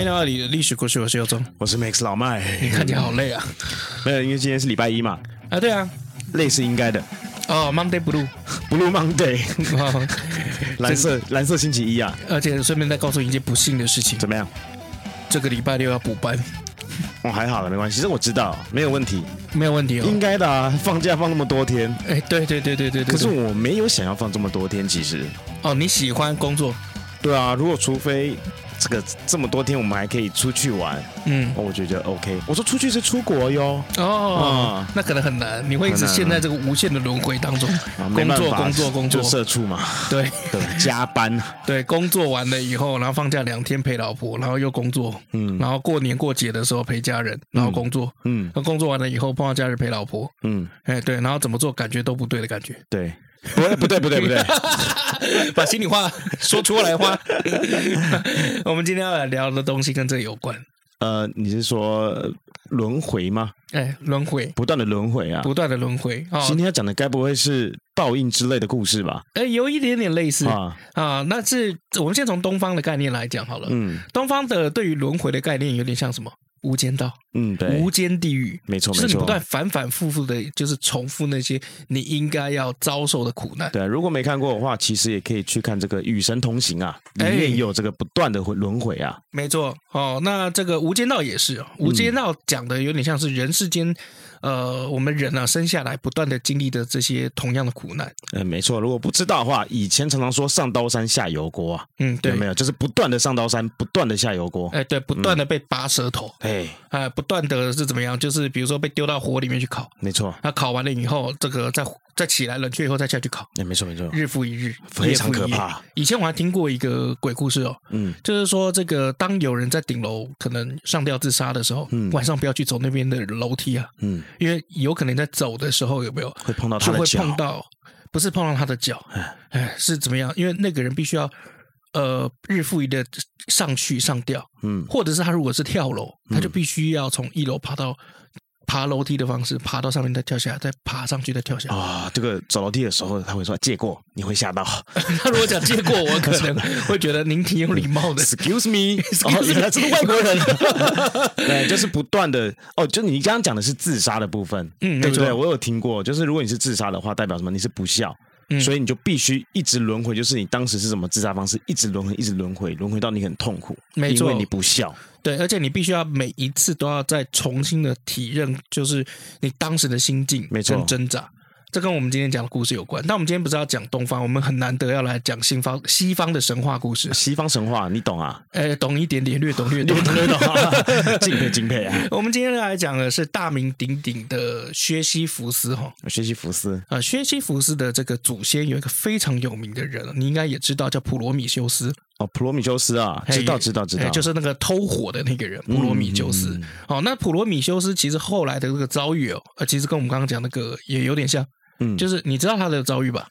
欢迎来到你的历史故事，我是尤忠，我是 Max 老麦。你看起来好累啊！没有，因为今天是礼拜一嘛。啊，对啊，累是应该的。哦，Monday Blue，Blue Monday，蓝色蓝色星期一啊！而且顺便再告诉你一件不幸的事情，怎么样？这个礼拜六要补班。哦，还好了，没关系，其实我知道，没有问题，没有问题哦，应该的啊，放假放那么多天。哎，对对对对对对。可是我没有想要放这么多天，其实。哦，你喜欢工作？对啊，如果除非。这个这么多天，我们还可以出去玩，嗯，我觉得 OK。我说出去是出国哟，哦，那可能很难，你会一直陷在这个无限的轮回当中，工作工作工作，就社畜嘛，对。对，加班，对，工作完了以后，然后放假两天陪老婆，然后又工作，嗯，然后过年过节的时候陪家人，然后工作，嗯，那工作完了以后碰到家人陪老婆，嗯，哎对，然后怎么做感觉都不对的感觉，对。不对不对不对不对，把心里话说出来话。我们今天要来聊的东西跟这个有关。呃，你是说轮回吗？哎，轮回，不断的轮回啊，不断的轮回。哦，今天要讲的该不会是报应之类的故事吧？哎，有一点点类似啊啊。那是我们先从东方的概念来讲好了。嗯，东方的对于轮回的概念有点像什么？无间道，嗯，对，无间地狱，没错，就是你不断反反复复的，就是重复那些你应该要遭受的苦难。对，如果没看过的话，其实也可以去看这个《与神同行》啊，里面也有这个不断的轮回啊。没错，哦，那这个无间道也是，无间道讲的有点像是人世间。呃，我们人啊，生下来不断的经历的这些同样的苦难。嗯，没错。如果不知道的话，以前常常说上刀山下油锅啊。嗯，对，有没有，就是不断的上刀山，不断的下油锅。哎，对，不断的被拔舌头。哎、嗯，哎，不断的是怎么样？就是比如说被丢到火里面去烤。没错。那烤完了以后，这个再再起来冷却以后再下去烤。哎，没错没错。日复一日，非常可怕。以前我还听过一个鬼故事哦。嗯。就是说，这个当有人在顶楼可能上吊自杀的时候，嗯，晚上不要去走那边的楼梯啊。嗯。因为有可能。在走的时候有没有会碰到他的脚？会碰到，不是碰到他的脚，哎，是怎么样？因为那个人必须要呃日复一日的上去上吊，嗯，或者是他如果是跳楼，他就必须要从一楼爬到。爬楼梯的方式，爬到上面再跳下来，再爬上去再跳下来。啊、哦，这个走楼梯的时候，他会说借过，你会吓到。他如果讲借过，我可能 会觉得您挺有礼貌的。Excuse me，哦，原来是个外国人。对，就是不断的哦，就你刚刚讲的是自杀的部分，嗯，对不对？我有听过，就是如果你是自杀的话，代表什么？你是不孝。嗯、所以你就必须一直轮回，就是你当时是什么自杀方式，一直轮回，一直轮回，轮回到你很痛苦，没错，因为你不孝。对，而且你必须要每一次都要再重新的体认，就是你当时的心境，没错，挣扎。这跟我们今天讲的故事有关，但我们今天不是要讲东方，我们很难得要来讲西方西方的神话故事。西方神话你懂啊？哎，懂一点点，略懂略懂略懂，敬佩敬佩啊！我们今天来讲的是大名鼎鼎的薛西弗斯哈。薛西弗斯啊，薛西弗斯的这个祖先有一个非常有名的人，你应该也知道，叫普罗米修斯。哦，普罗米修斯啊，知道知道知道，就是那个偷火的那个人，普罗米修斯。嗯、哦，那普罗米修斯其实后来的这个遭遇哦，呃，其实跟我们刚刚讲那个也有点像。嗯，就是你知道他的遭遇吧？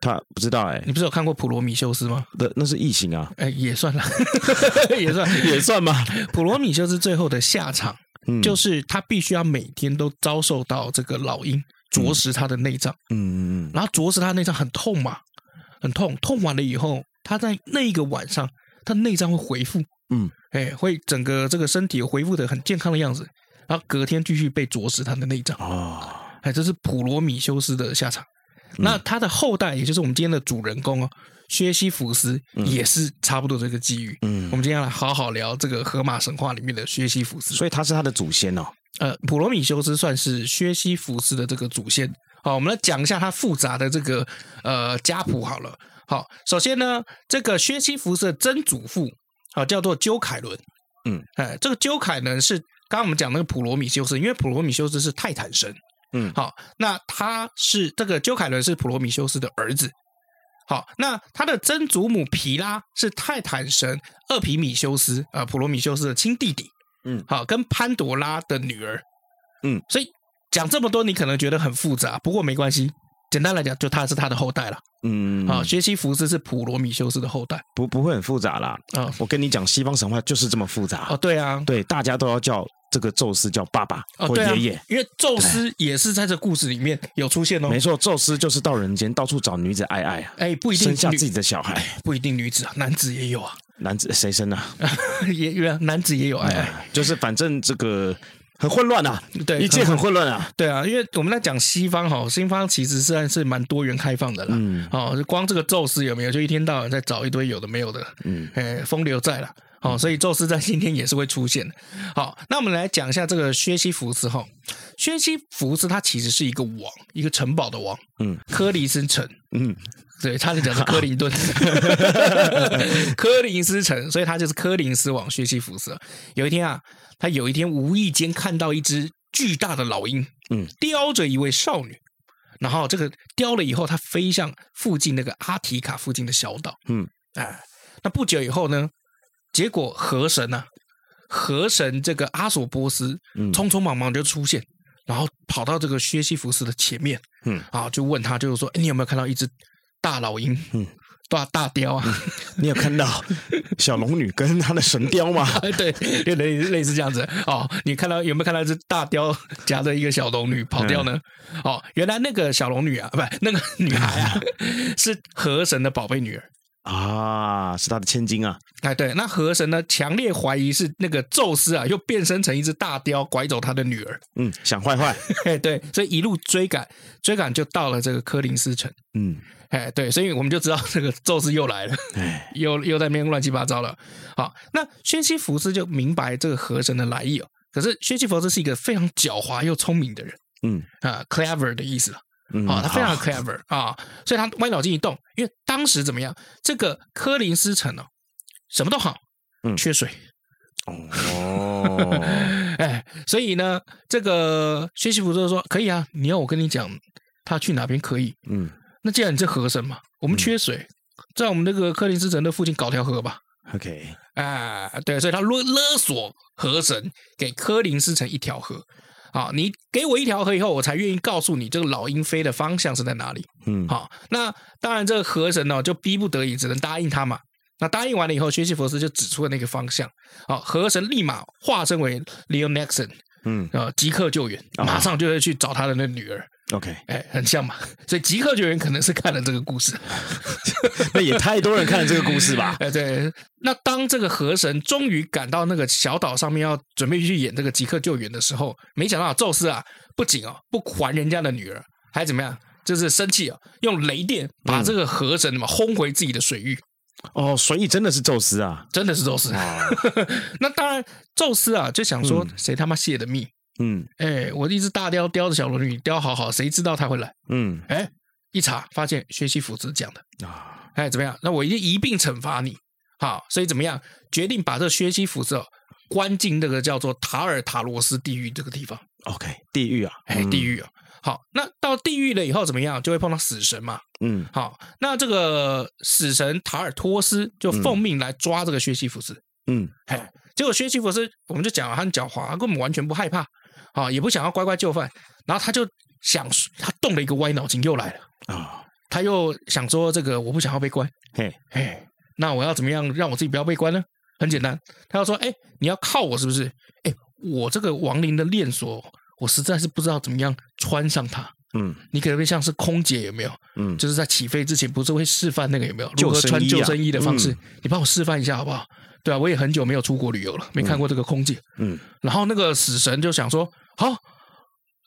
他不知道哎、欸，你不是有看过《普罗米修斯》吗？那那是异形啊，哎，也算了，也算。也算嘛。普罗米修斯最后的下场，嗯、就是他必须要每天都遭受到这个老鹰啄食他的内脏，嗯。嗯嗯，然后啄食他内脏很痛嘛，很痛，痛完了以后，他在那一个晚上，他内脏会恢复，嗯，哎，会整个这个身体恢复的很健康的样子，然后隔天继续被啄食他的内脏。啊。哦哎，这是普罗米修斯的下场。嗯、那他的后代，也就是我们今天的主人公哦，薛西弗斯，也是差不多这个机遇。嗯，我们今天要来好好聊这个荷马神话里面的薛西弗斯。所以他是他的祖先哦。呃，普罗米修斯算是薛西弗斯的这个祖先。好，我们来讲一下他复杂的这个呃家谱好了。好，首先呢，这个薛西弗斯的曾祖父啊叫做鸠凯伦。嗯，哎，这个鸠凯呢是刚刚我们讲那个普罗米修斯，因为普罗米修斯是泰坦神。嗯，好，那他是这个鸠凯伦是普罗米修斯的儿子。好，那他的曾祖母皮拉是泰坦神厄皮米修斯，呃，普罗米修斯的亲弟弟。嗯，好，跟潘朵拉的女儿。嗯，所以讲这么多，你可能觉得很复杂，不过没关系。简单来讲，就他是他的后代了。嗯，啊，薛西弗斯是普罗米修斯的后代，不不会很复杂啦。啊，我跟你讲，西方神话就是这么复杂。哦，对啊，对，大家都要叫这个宙斯叫爸爸或爷爷，因为宙斯也是在这故事里面有出现哦。没错，宙斯就是到人间到处找女子爱爱啊。哎，不一定生下自己的小孩，不一定女子啊，男子也有啊。男子谁生啊？也有男子也有爱爱，就是反正这个。很混乱啊，对，一切很混乱啊，对啊，因为我们在讲西方哈，西方其实算是蛮多元开放的啦，嗯，哦，光这个宙斯有没有，就一天到晚在找一堆有的没有的，嗯，哎，风流债了，好，所以宙斯在今天也是会出现的，好，那我们来讲一下这个薛西弗斯哈，薛西弗斯他其实是一个王，一个城堡的王，嗯，科林斯城，嗯，对，差点讲是科林顿，科林斯城，所以他就是科林斯王薛西弗斯，有一天啊。他有一天无意间看到一只巨大的老鹰，嗯，叼着一位少女，然后这个叼了以后，他飞向附近那个阿提卡附近的小岛，嗯，哎，那不久以后呢，结果河神呢、啊，河神这个阿索波斯，嗯，匆匆忙忙就出现，然后跑到这个薛西弗斯的前面，嗯，啊，就问他，就是说，哎，你有没有看到一只大老鹰？嗯。大大雕啊！你有看到小龙女跟她的神雕吗？对，就类类似这样子哦。你看到有没有看到一只大雕夹着一个小龙女跑掉呢？嗯、哦，原来那个小龙女啊，不那个女孩啊，是河神的宝贝女儿啊，是他的千金啊。哎，对，那河神呢，强烈怀疑是那个宙斯啊，又变身成一只大雕，拐走他的女儿。嗯，想坏坏。哎，对，所以一路追赶，追赶就到了这个柯林斯城。嗯。哎，对，所以我们就知道这个宙斯又来了，唉 又又在那边乱七八糟了。好，那薛西弗斯就明白这个河神的来意哦。可是薛西弗斯是一个非常狡猾又聪明的人，嗯啊，clever 的意思啊，他非常 clever 好啊，所以他歪脑筋一动，因为当时怎么样，这个柯林斯城呢、哦，什么都好，嗯，缺水，哦，哎，所以呢，这个薛西弗就说可以啊，你要我跟你讲，他去哪边可以，嗯。那既然你是河神嘛，我们缺水，嗯、在我们那个柯林斯城的附近搞条河吧。OK，啊，对，所以他勒勒索河神给柯林斯城一条河。好，你给我一条河以后，我才愿意告诉你这个老鹰飞的方向是在哪里。嗯，好，那当然这个河神呢就逼不得已只能答应他嘛。那答应完了以后，薛西弗斯就指出了那个方向。好，河神立马化身为 leonaxon 嗯，呃，即刻救援，马上就会去找他的那女儿。OK，哎，很像嘛，所以极客救援可能是看了这个故事，那也太多人看了这个故事吧？哎，对，那当这个河神终于赶到那个小岛上面，要准备去演这个极客救援的时候，没想到宙斯啊，不仅哦不还人家的女儿，还怎么样？就是生气啊，用雷电把这个河神嘛轰回自己的水域。哦，所以真的是宙斯啊，真的是宙斯啊。那当然，宙斯啊就想说，谁他妈泄的密？嗯，哎，我一只大雕雕着小龙女，雕好好，谁知道他会来？嗯，哎，一查发现薛西弗斯讲的啊，哎，怎么样？那我一定一并惩罚你，好，所以怎么样？决定把这薛西弗斯关进那个叫做塔尔塔罗斯地狱这个地方。OK，地狱啊，哎，地狱啊。好，那到地狱了以后怎么样？就会碰到死神嘛。嗯，好，那这个死神塔尔托斯就奉命来抓这个薛西弗斯。嗯，哎，结果薛西弗斯我们就讲了，他很狡猾，他根本完全不害怕。啊，也不想要乖乖就范，然后他就想，他动了一个歪脑筋，又来了啊！哦、他又想说，这个我不想要被关，嘿，嘿，那我要怎么样让我自己不要被关呢？很简单，他要说，哎，你要靠我是不是？哎，我这个亡灵的链锁，我实在是不知道怎么样穿上它。嗯，你可能会像是空姐有没有？嗯，就是在起飞之前不是会示范那个有没有如何穿救生衣的方式？嗯、你帮我示范一下好不好？对啊，我也很久没有出国旅游了，没看过这个空姐。嗯，然后那个死神就想说。好，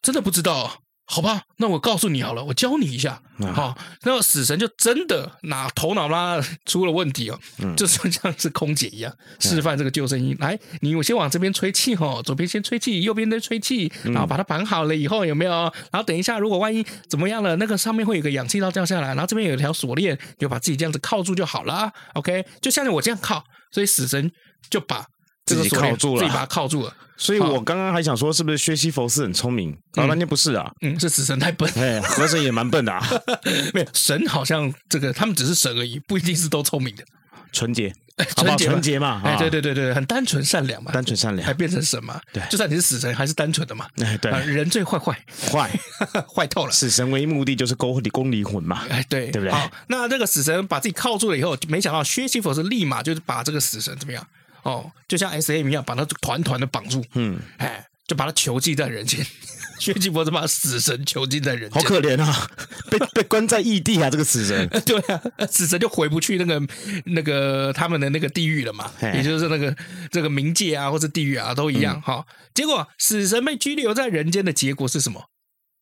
真的不知道，好吧？那我告诉你好了，我教你一下。好，那个死神就真的拿头脑啦 出了问题哦，嗯、就像像是空姐一样示范这个救生衣。嗯、来，你我先往这边吹气哦，左边先吹气，右边再吹气，然后把它绑好了以后有没有？然后等一下，如果万一怎么样了，那个上面会有个氧气罩掉下来，然后这边有一条锁链，就把自己这样子铐住就好了。OK，就像我这样铐，所以死神就把。自己铐住了，自己把它铐住了。所以我刚刚还想说，是不是薛西弗斯很聪明？搞半天不是啊，嗯，是死神太笨。哎，河神也蛮笨的啊。没有神，好像这个他们只是神而已，不一定是都聪明的。纯洁，纯洁，纯洁嘛。哎，对对对对，很单纯善良嘛，单纯善良，还变成神嘛？对，就算你是死神，还是单纯的嘛？哎，对，人最坏坏坏 坏透了。死神唯一目的就是勾你勾离魂嘛？哎，对，对不对？好，那这个死神把自己铐住了以后，没想到薛西弗斯立马就是把这个死神怎么样？哦，就像 S M 一样，把他团团的绑住。嗯，哎。就把他囚禁在人间，薛西弗斯把死神囚禁在人间，好可怜啊！被被关在异地啊，这个死神。对啊，死神就回不去那个那个他们的那个地狱了嘛，也就是那个这个冥界啊，或者地狱啊，都一样哈。嗯、结果死神被拘留在人间的结果是什么？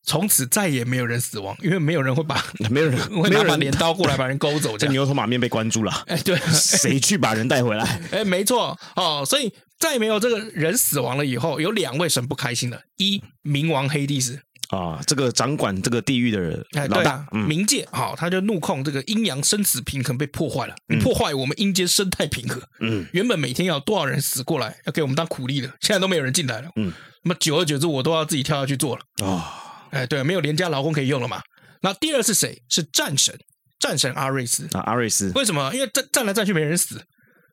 从此再也没有人死亡，因为没有人会把 没有人 会拿把镰刀过来把人勾走。这牛头马面被关住了。哎，对，谁去把人带回来？哎，没错哦，所以再没有这个人死亡了以后，有两位神不开心了。一冥王黑帝斯啊，这个掌管这个地狱的人老大，冥界好，他就怒控这个阴阳生死平衡被破坏了，你破坏我们阴间生态平衡。嗯，原本每天要多少人死过来要给我们当苦力的，现在都没有人进来了。嗯，那么久而久之，我都要自己跳下去做了啊。哎，对，没有廉价劳工可以用了嘛？那第二是谁？是战神，战神阿瑞斯啊，阿瑞斯。为什么？因为战战来战去没人死，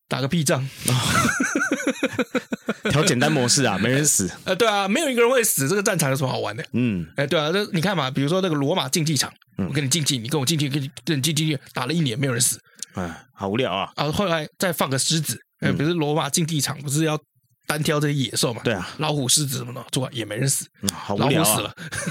打个屁仗！调简单模式啊，没人死。呃，对啊，没有一个人会死，这个战场有什么好玩的？嗯，哎，对啊，这你看嘛，比如说那个罗马竞技场，我跟你竞技，你跟我竞技，跟你跟你竞技，打了一年没有人死，哎，好无聊啊！啊，后来再放个狮子，哎，比如罗马竞技场不是要。单挑这些野兽嘛，对啊，老虎、狮子什么的，做也没人死，嗯、好无聊啊、老虎死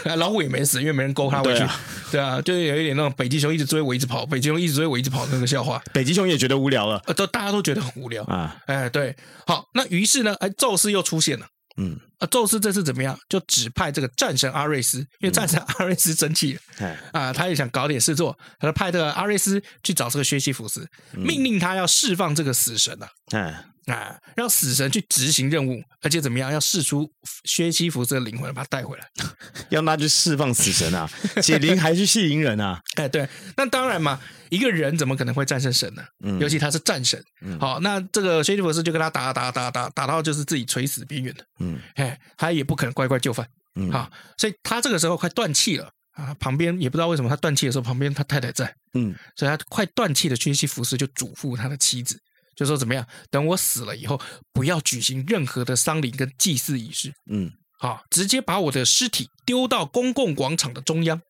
了，老虎也没死，因为没人勾他回去，对啊，就有一点那种北极熊一直追我一直跑，北极熊一直追我一直跑那个笑话，北极熊也觉得无聊了，呃，都大家都觉得很无聊。啊，哎，对，好，那于是呢，哎，宙斯又出现了，嗯，啊，宙斯这次怎么样？就指派这个战神阿瑞斯，因为战神阿瑞斯生气了，嗯、啊，他也想搞点事做，他就派这个阿瑞斯去找这个薛西弗斯，命令他要释放这个死神啊，嗯。啊，让死神去执行任务，而且怎么样？要试出薛西弗斯的灵魂，把他带回来，要他去释放死神啊，解铃还须系铃人啊！哎，对，那当然嘛，一个人怎么可能会战胜神呢？嗯，尤其他是战神。嗯，好，那这个薛西弗斯就跟他打打打打打到就是自己垂死边缘了。嗯，哎，他也不可能乖乖就范。嗯，好，所以他这个时候快断气了啊！旁边也不知道为什么他断气的时候，旁边他太太在。嗯，所以他快断气的薛西弗斯就嘱咐他的妻子。就说怎么样？等我死了以后，不要举行任何的丧礼跟祭祀仪式。嗯，好，直接把我的尸体丢到公共广场的中央。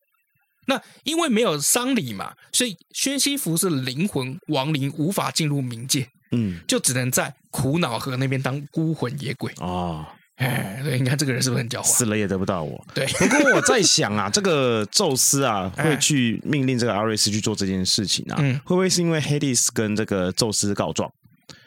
那因为没有丧礼嘛，所以宣西服是灵魂亡灵无法进入冥界。嗯，就只能在苦恼河那边当孤魂野鬼。哦，哎，对，你看这个人是不是很狡猾？死了也得不到我。对，不过我在想啊，这个宙斯啊，会去命令这个阿瑞斯去做这件事情啊，嗯，会不会是因为黑帝斯跟这个宙斯告状？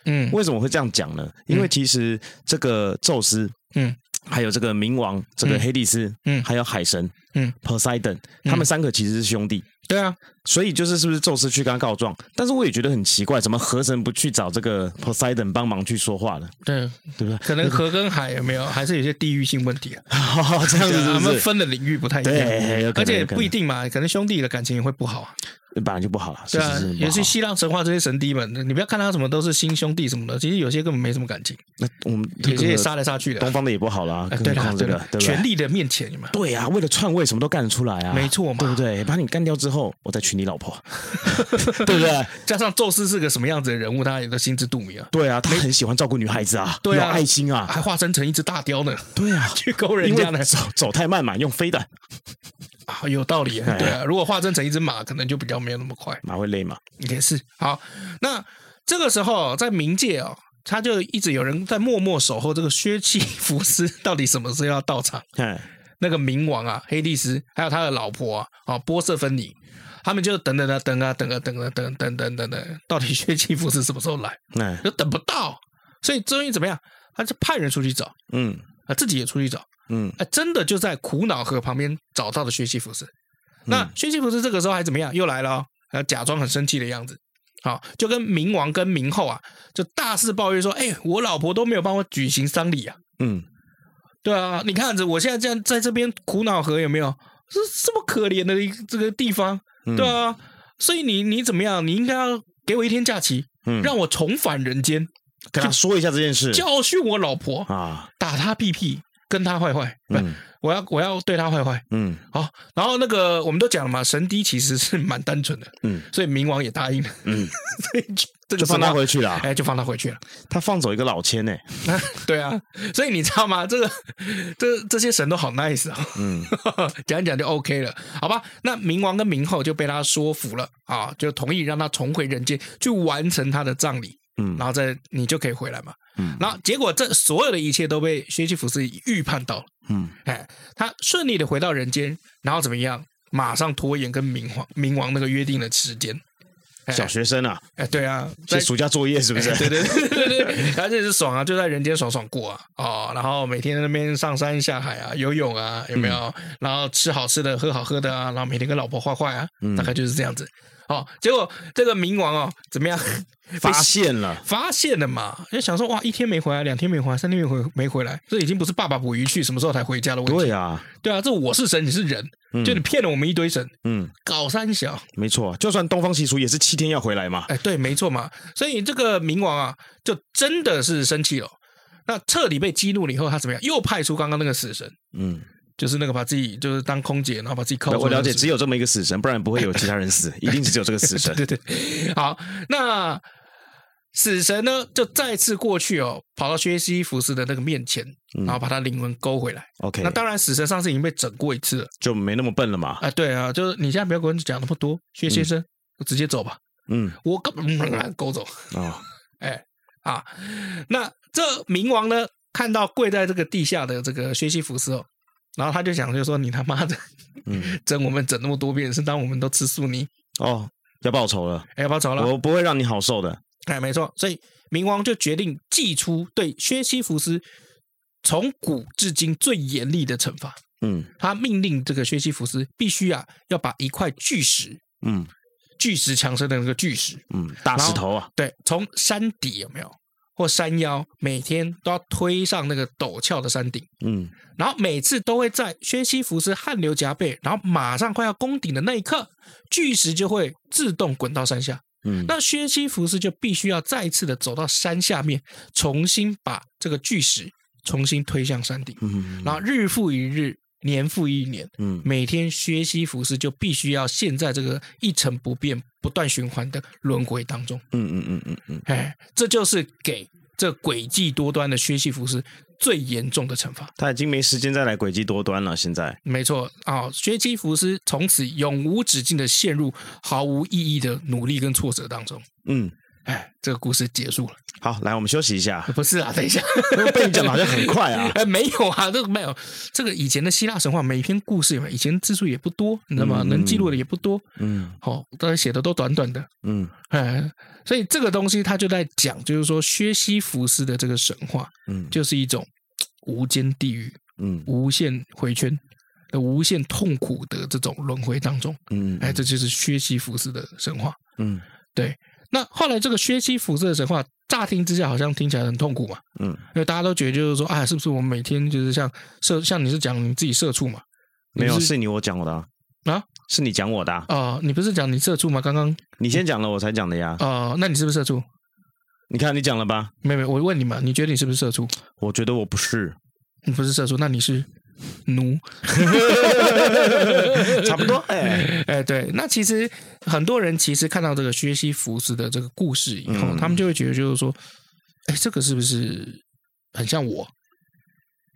嗯，为什么会这样讲呢？因为其实这个宙斯，嗯，还有这个冥王，这个黑帝斯，嗯，还有海神，嗯，Poseidon，他们三个其实是兄弟。对啊，所以就是是不是宙斯去跟他告状？但是我也觉得很奇怪，怎么河神不去找这个 Poseidon 帮忙去说话呢？对，对不对？可能河跟海有没有 还是有些地域性问题啊？这样子，他们分的领域不太一样，对，而且不一定嘛，可能兄弟的感情也会不好啊。本来就不好了，对啊，也是希腊神话这些神帝们，你不要看他什么都是亲兄弟什么的，其实有些根本没什么感情。那我们有些也杀来杀去的，东方的也不好啦。对啊，对的，权力的面前嘛。对啊，为了篡位，什么都干得出来啊。没错嘛，对不对？把你干掉之后，我再娶你老婆，对不对？加上宙斯是个什么样子的人物，大家也都心知肚明啊。对啊，他很喜欢照顾女孩子啊，对啊爱心啊，还化身成一只大雕呢。对啊，去勾人家呢，走走太慢嘛，用飞的。啊，有道理，对啊。如果化身成一只马，可能就比较没有那么快。马会累吗？也是。好，那这个时候在冥界哦，他就一直有人在默默守候这个薛西弗斯 到底什么时候要到场。嗯，那个冥王啊，黑帝斯，还有他的老婆啊，啊波瑟芬妮，他们就等等啊，等啊，等啊，等啊，等等等等等，到底薛西弗斯什么时候来？嗯，就等不到，所以终于怎么样？他就派人出去找，嗯，啊自己也出去找。嗯，哎，真的就在苦恼河旁边找到了薛西弗斯。那薛西弗斯这个时候还怎么样？又来了哦，还假装很生气的样子。好，就跟冥王跟冥后啊，就大肆抱怨说：“哎，我老婆都没有帮我举行丧礼啊。”嗯，对啊，你看着我现在这样在这边苦恼河有没有？这这么可怜的一这个地方，对啊。所以你你怎么样？你应该要给我一天假期，嗯，让我重返人间。跟他说一下这件事，教训我老婆啊，打他屁屁，跟他坏坏，不，嗯、我要我要对他坏坏，嗯，好，然后那个我们都讲了嘛，神低其实是蛮单纯的，嗯，所以冥王也答应了，嗯，所以就，就放他回去了，哎，就放他回去了，他放走一个老千呢，对啊，所以你知道吗？这个这这些神都好 nice 啊，嗯，讲一讲就 OK 了，好吧？那冥王跟冥后就被他说服了啊，就同意让他重回人间去完成他的葬礼。嗯，然后再你就可以回来嘛。嗯，然后结果这所有的一切都被薛西弗斯预判到了。嗯，哎，他顺利的回到人间，然后怎么样？马上拖延跟冥王冥王那个约定的时间。小学生啊，哎，对啊，在暑假作业是不是？对对对对对，他这是爽啊，就在人间爽爽过啊。哦，然后每天在那边上山下海啊，游泳啊，有没有？嗯、然后吃好吃的，喝好喝的啊，然后每天跟老婆坏坏啊，嗯、大概就是这样子。哦，结果这个冥王哦，怎么样？发现了，发现了嘛？就想说哇，一天没回来，两天没回来，三天没回没回来，这已经不是爸爸捕鱼去什么时候才回家的问题。对啊，对啊，这我是神，你是人，嗯、就你骗了我们一堆神，嗯，搞三小，没错，就算东方习俗也是七天要回来嘛。哎，对，没错嘛。所以这个冥王啊，就真的是生气了。那彻底被激怒了以后，他怎么样？又派出刚刚那个死神，嗯。就是那个把自己就是当空姐，然后把自己扣。我了解，只有这么一个死神，不然不会有其他人死，一定是只有这个死神。对对对，好，那死神呢，就再次过去哦，跑到薛西弗斯的那个面前，然后把他灵魂勾回来。OK，那当然，死神上次已经被整过一次了，就没那么笨了嘛。啊，对啊，就是你现在不要跟我讲那么多，薛先生，直接走吧。嗯，我根本勾走啊。哎啊，那这冥王呢，看到跪在这个地下的这个薛西弗斯哦。然后他就想，就说你他妈的，嗯，整我们整那么多遍，是当我们都吃素你哦，要报仇了，哎，要报仇了，我不会让你好受的，哎，没错，所以冥王就决定祭出对薛西弗斯从古至今最严厉的惩罚，嗯，他命令这个薛西弗斯必须啊要把一块巨石，嗯，巨石强森的那个巨石，嗯，大石头啊，对，从山底有没有？或山腰，每天都要推上那个陡峭的山顶，嗯，然后每次都会在薛西弗斯汗流浃背，然后马上快要攻顶的那一刻，巨石就会自动滚到山下，嗯，那薛西弗斯就必须要再次的走到山下面，重新把这个巨石重新推向山顶，嗯，然后日复一日。年复一年，嗯，每天薛西弗斯就必须要陷在这个一成不变、不断循环的轮回当中，嗯嗯嗯嗯嗯，哎，这就是给这诡计多端的薛西弗斯最严重的惩罚。他已经没时间再来诡计多端了，现在。没错啊，哦，薛西弗斯从此永无止境的陷入毫无意义的努力跟挫折当中，嗯。哎，这个故事结束了。好，来，我们休息一下。不是啊，等一下，被你讲的好像很快啊。哎，没有啊，这个没有。这个以前的希腊神话，每一篇故事以前字数也不多，你知道吗？嗯、能记录的也不多。嗯，好，大家写的都短短的。嗯，哎，所以这个东西他就在讲，就是说薛西弗斯的这个神话，嗯，就是一种无间地狱，嗯，无限回圈的无限痛苦的这种轮回当中。嗯，哎，这就是薛西弗斯的神话。嗯，对。那后来这个薛西弗斯的神话，乍听之下好像听起来很痛苦嘛，嗯，因为大家都觉得就是说，啊，是不是我们每天就是像社，像你是讲你自己社畜嘛？没有，是你我讲我的啊，啊是你讲我的啊，哦，你不是讲你社畜吗？刚刚你先讲了，我才讲的呀。哦，那你是不是社畜？你看你讲了吧？没有没有，我问你嘛，你觉得你是不是社畜？我觉得我不是，你不是社畜，那你是？奴，差不多。哎哎，对，那其实很多人其实看到这个薛西弗斯的这个故事以后，嗯、他们就会觉得，就是说，哎，这个是不是很像我？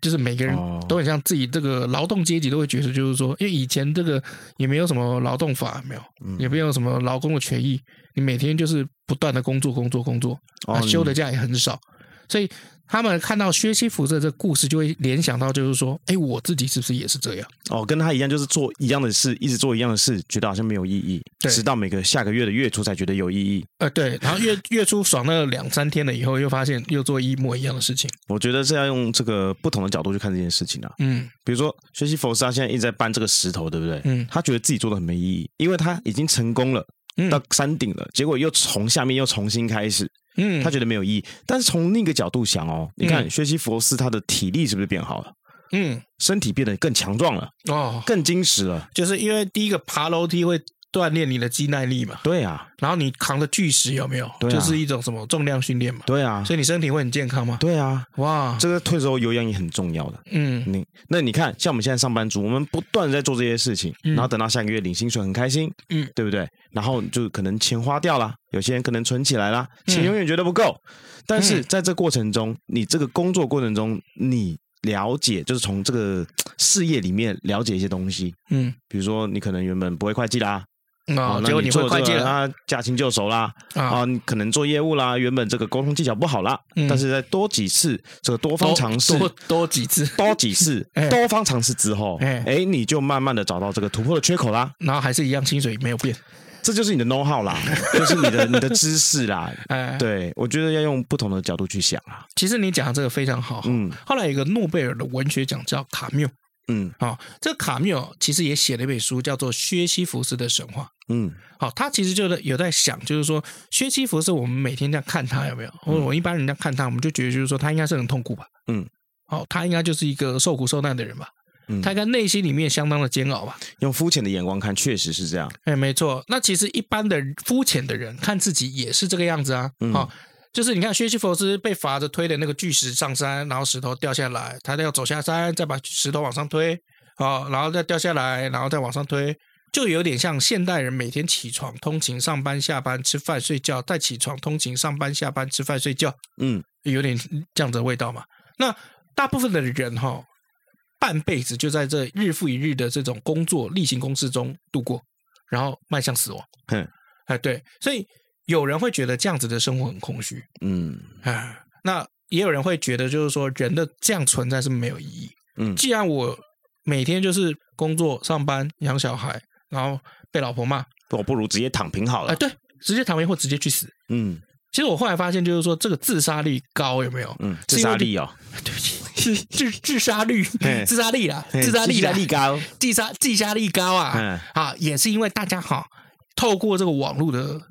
就是每个人都很像自己这个劳动阶级都会觉得，就是说，因为以前这个也没有什么劳动法，没有，也没有什么劳工的权益，你每天就是不断的工作，工作，工作，啊，休的假也很少，所以。他们看到薛西弗斯的这个故事，就会联想到，就是说，哎，我自己是不是也是这样？哦，跟他一样，就是做一样的事，一直做一样的事，觉得好像没有意义，对直到每个下个月的月初才觉得有意义。呃，对，然后月月初爽了两三天了以后，又发现又做一模一样的事情。我觉得是要用这个不同的角度去看这件事情啊。嗯，比如说薛西弗斯他现在一直在搬这个石头，对不对？嗯，他觉得自己做的很没意义，因为他已经成功了，到山顶了，结果又从下面又重新开始。嗯，他觉得没有意义，但是从另一个角度想哦，你看学习佛斯他的体力是不是变好了？嗯，身体变得更强壮了哦，更精实了。就是因为第一个爬楼梯会锻炼你的肌耐力嘛。对啊，然后你扛着巨石有没有？对、啊，就是一种什么重量训练嘛。对啊，所以你身体会很健康吗？对啊，哇，这个退休有氧也很重要的。嗯，你那你看，像我们现在上班族，我们不断在做这些事情，嗯、然后等到下个月领薪水很开心，嗯，对不对？然后就可能钱花掉了，有些人可能存起来了，钱永远觉得不够。嗯、但是在这过程中，你这个工作过程中，你了解就是从这个事业里面了解一些东西，嗯，比如说你可能原本不会会计啦。哦，结果你会会计了，啊，驾轻就熟啦，啊，你可能做业务啦，原本这个沟通技巧不好啦，但是在多几次这个多方尝试，多多几次，多几次，多方尝试之后，哎，你就慢慢的找到这个突破的缺口啦，然后还是一样，薪水没有变，这就是你的 know how 啦，就是你的你的知识啦，哎，对，我觉得要用不同的角度去想啊。其实你讲的这个非常好，嗯，后来有一个诺贝尔的文学奖叫卡缪。嗯，好、哦，这个卡缪其实也写了一本书，叫做《薛西弗斯的神话》。嗯，好、哦，他其实就是有在想，就是说薛西弗斯，我们每天这样看他有没有？或者我一般人家看他，我们就觉得就是说他应该是很痛苦吧？嗯，好、哦，他应该就是一个受苦受难的人吧？嗯，他应该内心里面相当的煎熬吧？用肤浅的眼光看，确实是这样。哎，没错。那其实一般的肤浅的人看自己也是这个样子啊。嗯。哦就是你看，薛西弗斯被罚着推的那个巨石上山，然后石头掉下来，他要走下山，再把石头往上推，好，然后再掉下来，然后再往上推，就有点像现代人每天起床通勤上班下班吃饭睡觉，再起床通勤上班下班吃饭睡觉，嗯，有点这样子的味道嘛。那大部分的人哈，半辈子就在这日复一日的这种工作例行公事中度过，然后迈向死亡。嗯，哎，对，所以。有人会觉得这样子的生活很空虚，嗯，啊，那也有人会觉得，就是说人的这样存在是没有意义，嗯，既然我每天就是工作、上班、养小孩，然后被老婆骂，我不如直接躺平好了。哎，对，直接躺平或直接去死，嗯。其实我后来发现，就是说这个自杀率高有没有？嗯，自杀率哦，对不起，是自自杀率，自杀率啦，自杀率高，自杀自杀率高啊，嗯，啊，也是因为大家哈，透过这个网络的。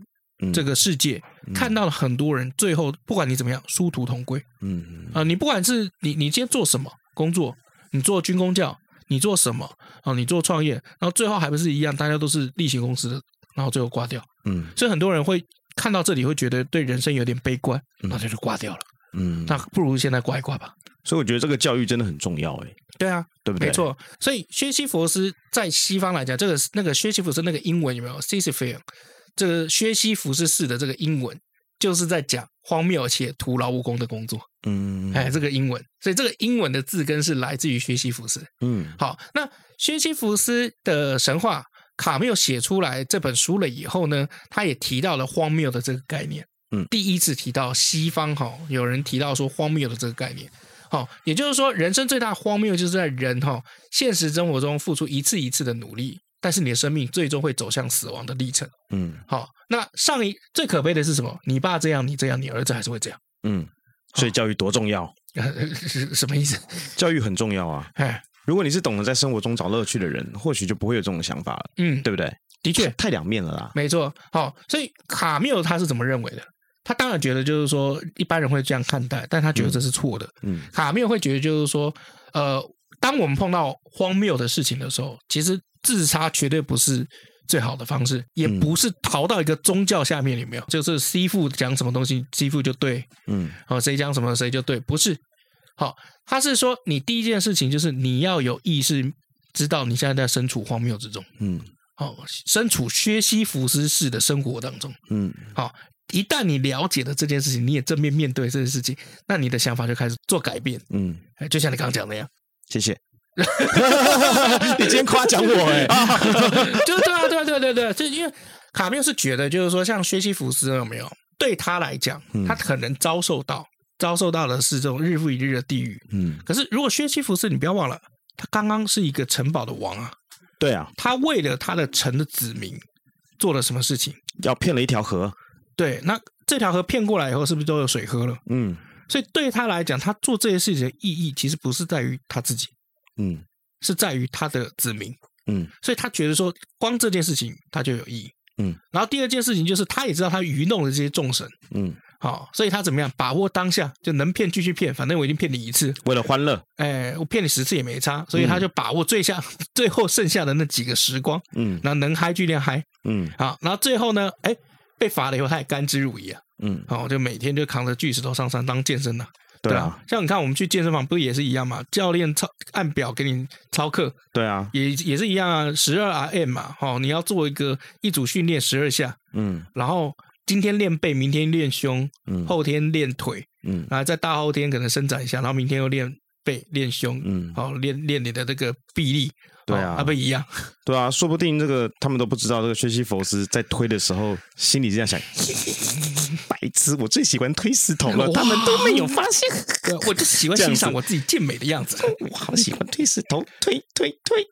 这个世界看到了很多人，最后不管你怎么样，殊途同归。嗯啊，你不管是你你今天做什么工作，你做军工教，你做什么啊？你做创业，然后最后还不是一样，大家都是例行公司的，然后最后挂掉。嗯，所以很多人会看到这里会觉得对人生有点悲观，那就挂掉了。嗯，那不如现在挂一挂吧。所以我觉得这个教育真的很重要，哎。对啊，对不对？没错。所以薛西弗斯在西方来讲，这个那个薛西弗斯那个英文有没有？Sisyphus 这个薛西弗斯式的这个英文，就是在讲荒谬且徒劳无功的工作。嗯，哎，这个英文，所以这个英文的字根是来自于薛西弗斯。嗯，好，那薛西弗斯的神话，卡缪写出来这本书了以后呢，他也提到了荒谬的这个概念。嗯，第一次提到西方哈，有人提到说荒谬的这个概念。好，也就是说，人生最大荒谬就是在人哈现实生活中付出一次一次的努力。但是你的生命最终会走向死亡的历程。嗯，好，那上一最可悲的是什么？你爸这样，你这样，你儿子还是会这样。嗯，所以教育多重要？是 什么意思？教育很重要啊。哎，如果你是懂得在生活中找乐趣的人，或许就不会有这种想法了。嗯，对不对？的确，太两面了啦。没错。好，所以卡缪他是怎么认为的？他当然觉得就是说一般人会这样看待，但他觉得这是错的。嗯，卡缪会觉得就是说，呃，当我们碰到荒谬的事情的时候，其实。自杀绝对不是最好的方式，也不是逃到一个宗教下面，有没有？就是西父讲什么东西，西父就对，嗯，好，谁讲什么谁就对，不是。好，他是说，你第一件事情就是你要有意识，知道你现在在身处荒谬之中，嗯，好，身处薛西弗斯式的生活当中，嗯，好，一旦你了解了这件事情，你也正面面对这件事情，那你的想法就开始做改变，嗯，就像你刚刚讲的那样，谢谢。你今天夸奖我哎、欸，就是对啊，对啊，对对对，就因为卡缪是觉得，就是说，像薛西弗斯有没有？对他来讲，他可能遭受到遭受到的是这种日复一日的地狱。嗯，可是如果薛西弗斯，你不要忘了，他刚刚是一个城堡的王啊。对啊，他为了他的城的子民做了什么事情？要骗了一条河。对，那这条河骗过来以后，是不是都有水喝了？嗯，所以对他来讲，他做这些事情的意义，其实不是在于他自己。嗯，是在于他的子民，嗯，所以他觉得说，光这件事情他就有意义，嗯，然后第二件事情就是，他也知道他愚弄了这些众神，嗯，好，所以他怎么样把握当下，就能骗继续骗，反正我已经骗你一次，为了欢乐，哎，我骗你十次也没差，所以他就把握最下、嗯、最后剩下的那几个时光，嗯，然后能嗨尽量嗨，嗯，好，然后最后呢，哎，被罚了以后，他也甘之如饴啊，嗯，好，就每天就扛着巨石头上山当健身了。对啊，像你看，我们去健身房不是也是一样嘛？教练操按表给你操课，对啊，也也是一样啊，十二 RM 嘛，哦，你要做一个一组训练十二下，嗯，然后今天练背，明天练胸，嗯，后天练腿，嗯，然后在大后天可能伸展一下，然后明天又练背练胸，嗯，好练练你的这个臂力。对啊，啊不一样。对啊，说不定这个他们都不知道，这个薛西佛斯在推的时候，心里这样想：白痴，我最喜欢推石头了，他们都没有发现。我就喜欢欣赏我自己健美的样子，我好喜欢推石头，推推推。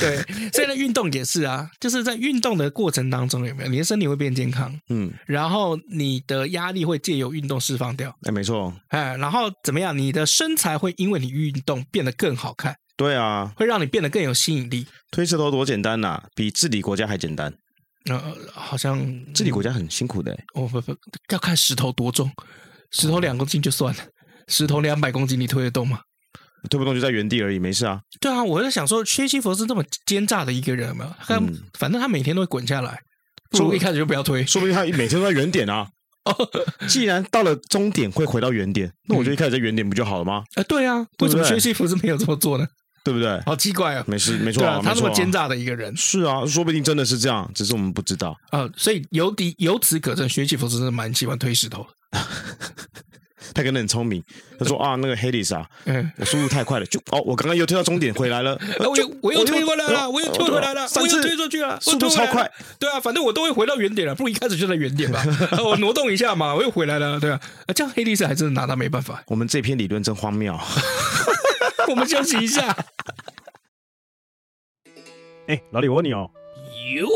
对，所以呢，运动也是啊，就是在运动的过程当中，有没有你的身体会变健康？嗯，然后你的压力会借由运动释放掉。哎，没错。哎，然后怎么样？你的身材会因为你运动变得更好看。对啊，会让你变得更有吸引力。推石头多简单呐、啊，比治理国家还简单。呃，好像治理国家很辛苦的。哦不不，要看石头多重，石头两公斤就算了，石头两百公斤你推得动吗？推不动就在原地而已，没事啊。对啊，我在想说，薛西弗是这么奸诈的一个人嘛，他、嗯、反正他每天都会滚下来，不如一开始就不要推，说不定他每天都在原点啊。既然到了终点会回到原点，那我就一开始在原点不就好了吗？哎、嗯呃，对啊，为什么薛西弗是没有这么做呢？对不对？好奇怪啊！没事，没错、啊，他那么奸诈的一个人，是啊，说不定真的是这样，只是我们不知道啊、呃。所以由底由此可证，薛西弗斯真的蛮喜欢推石头的。他可能很聪明，他说啊，那个黑丽莎，嗯，我速度太快了，就哦，我刚刚又推到终点回来了，我又我又推回来了，我又推回来了，我又推出去了，速度超快。对啊，反正我都会回到原点了，不如一开始就在原点吧。我挪动一下嘛，我又回来了，对啊，这样黑丽莎还真的拿他没办法。我们这篇理论真荒谬。我们休息一下。哎、欸，老李，我问你哦。哟。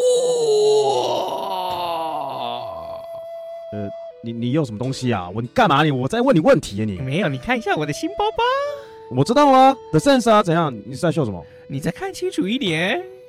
呃，你你用什么东西啊？我你干嘛你？我在问你问题啊你。没有，你看一下我的新包包。我知道啊，The Sense 啊，怎样？你是在秀什么？你再看清楚一点。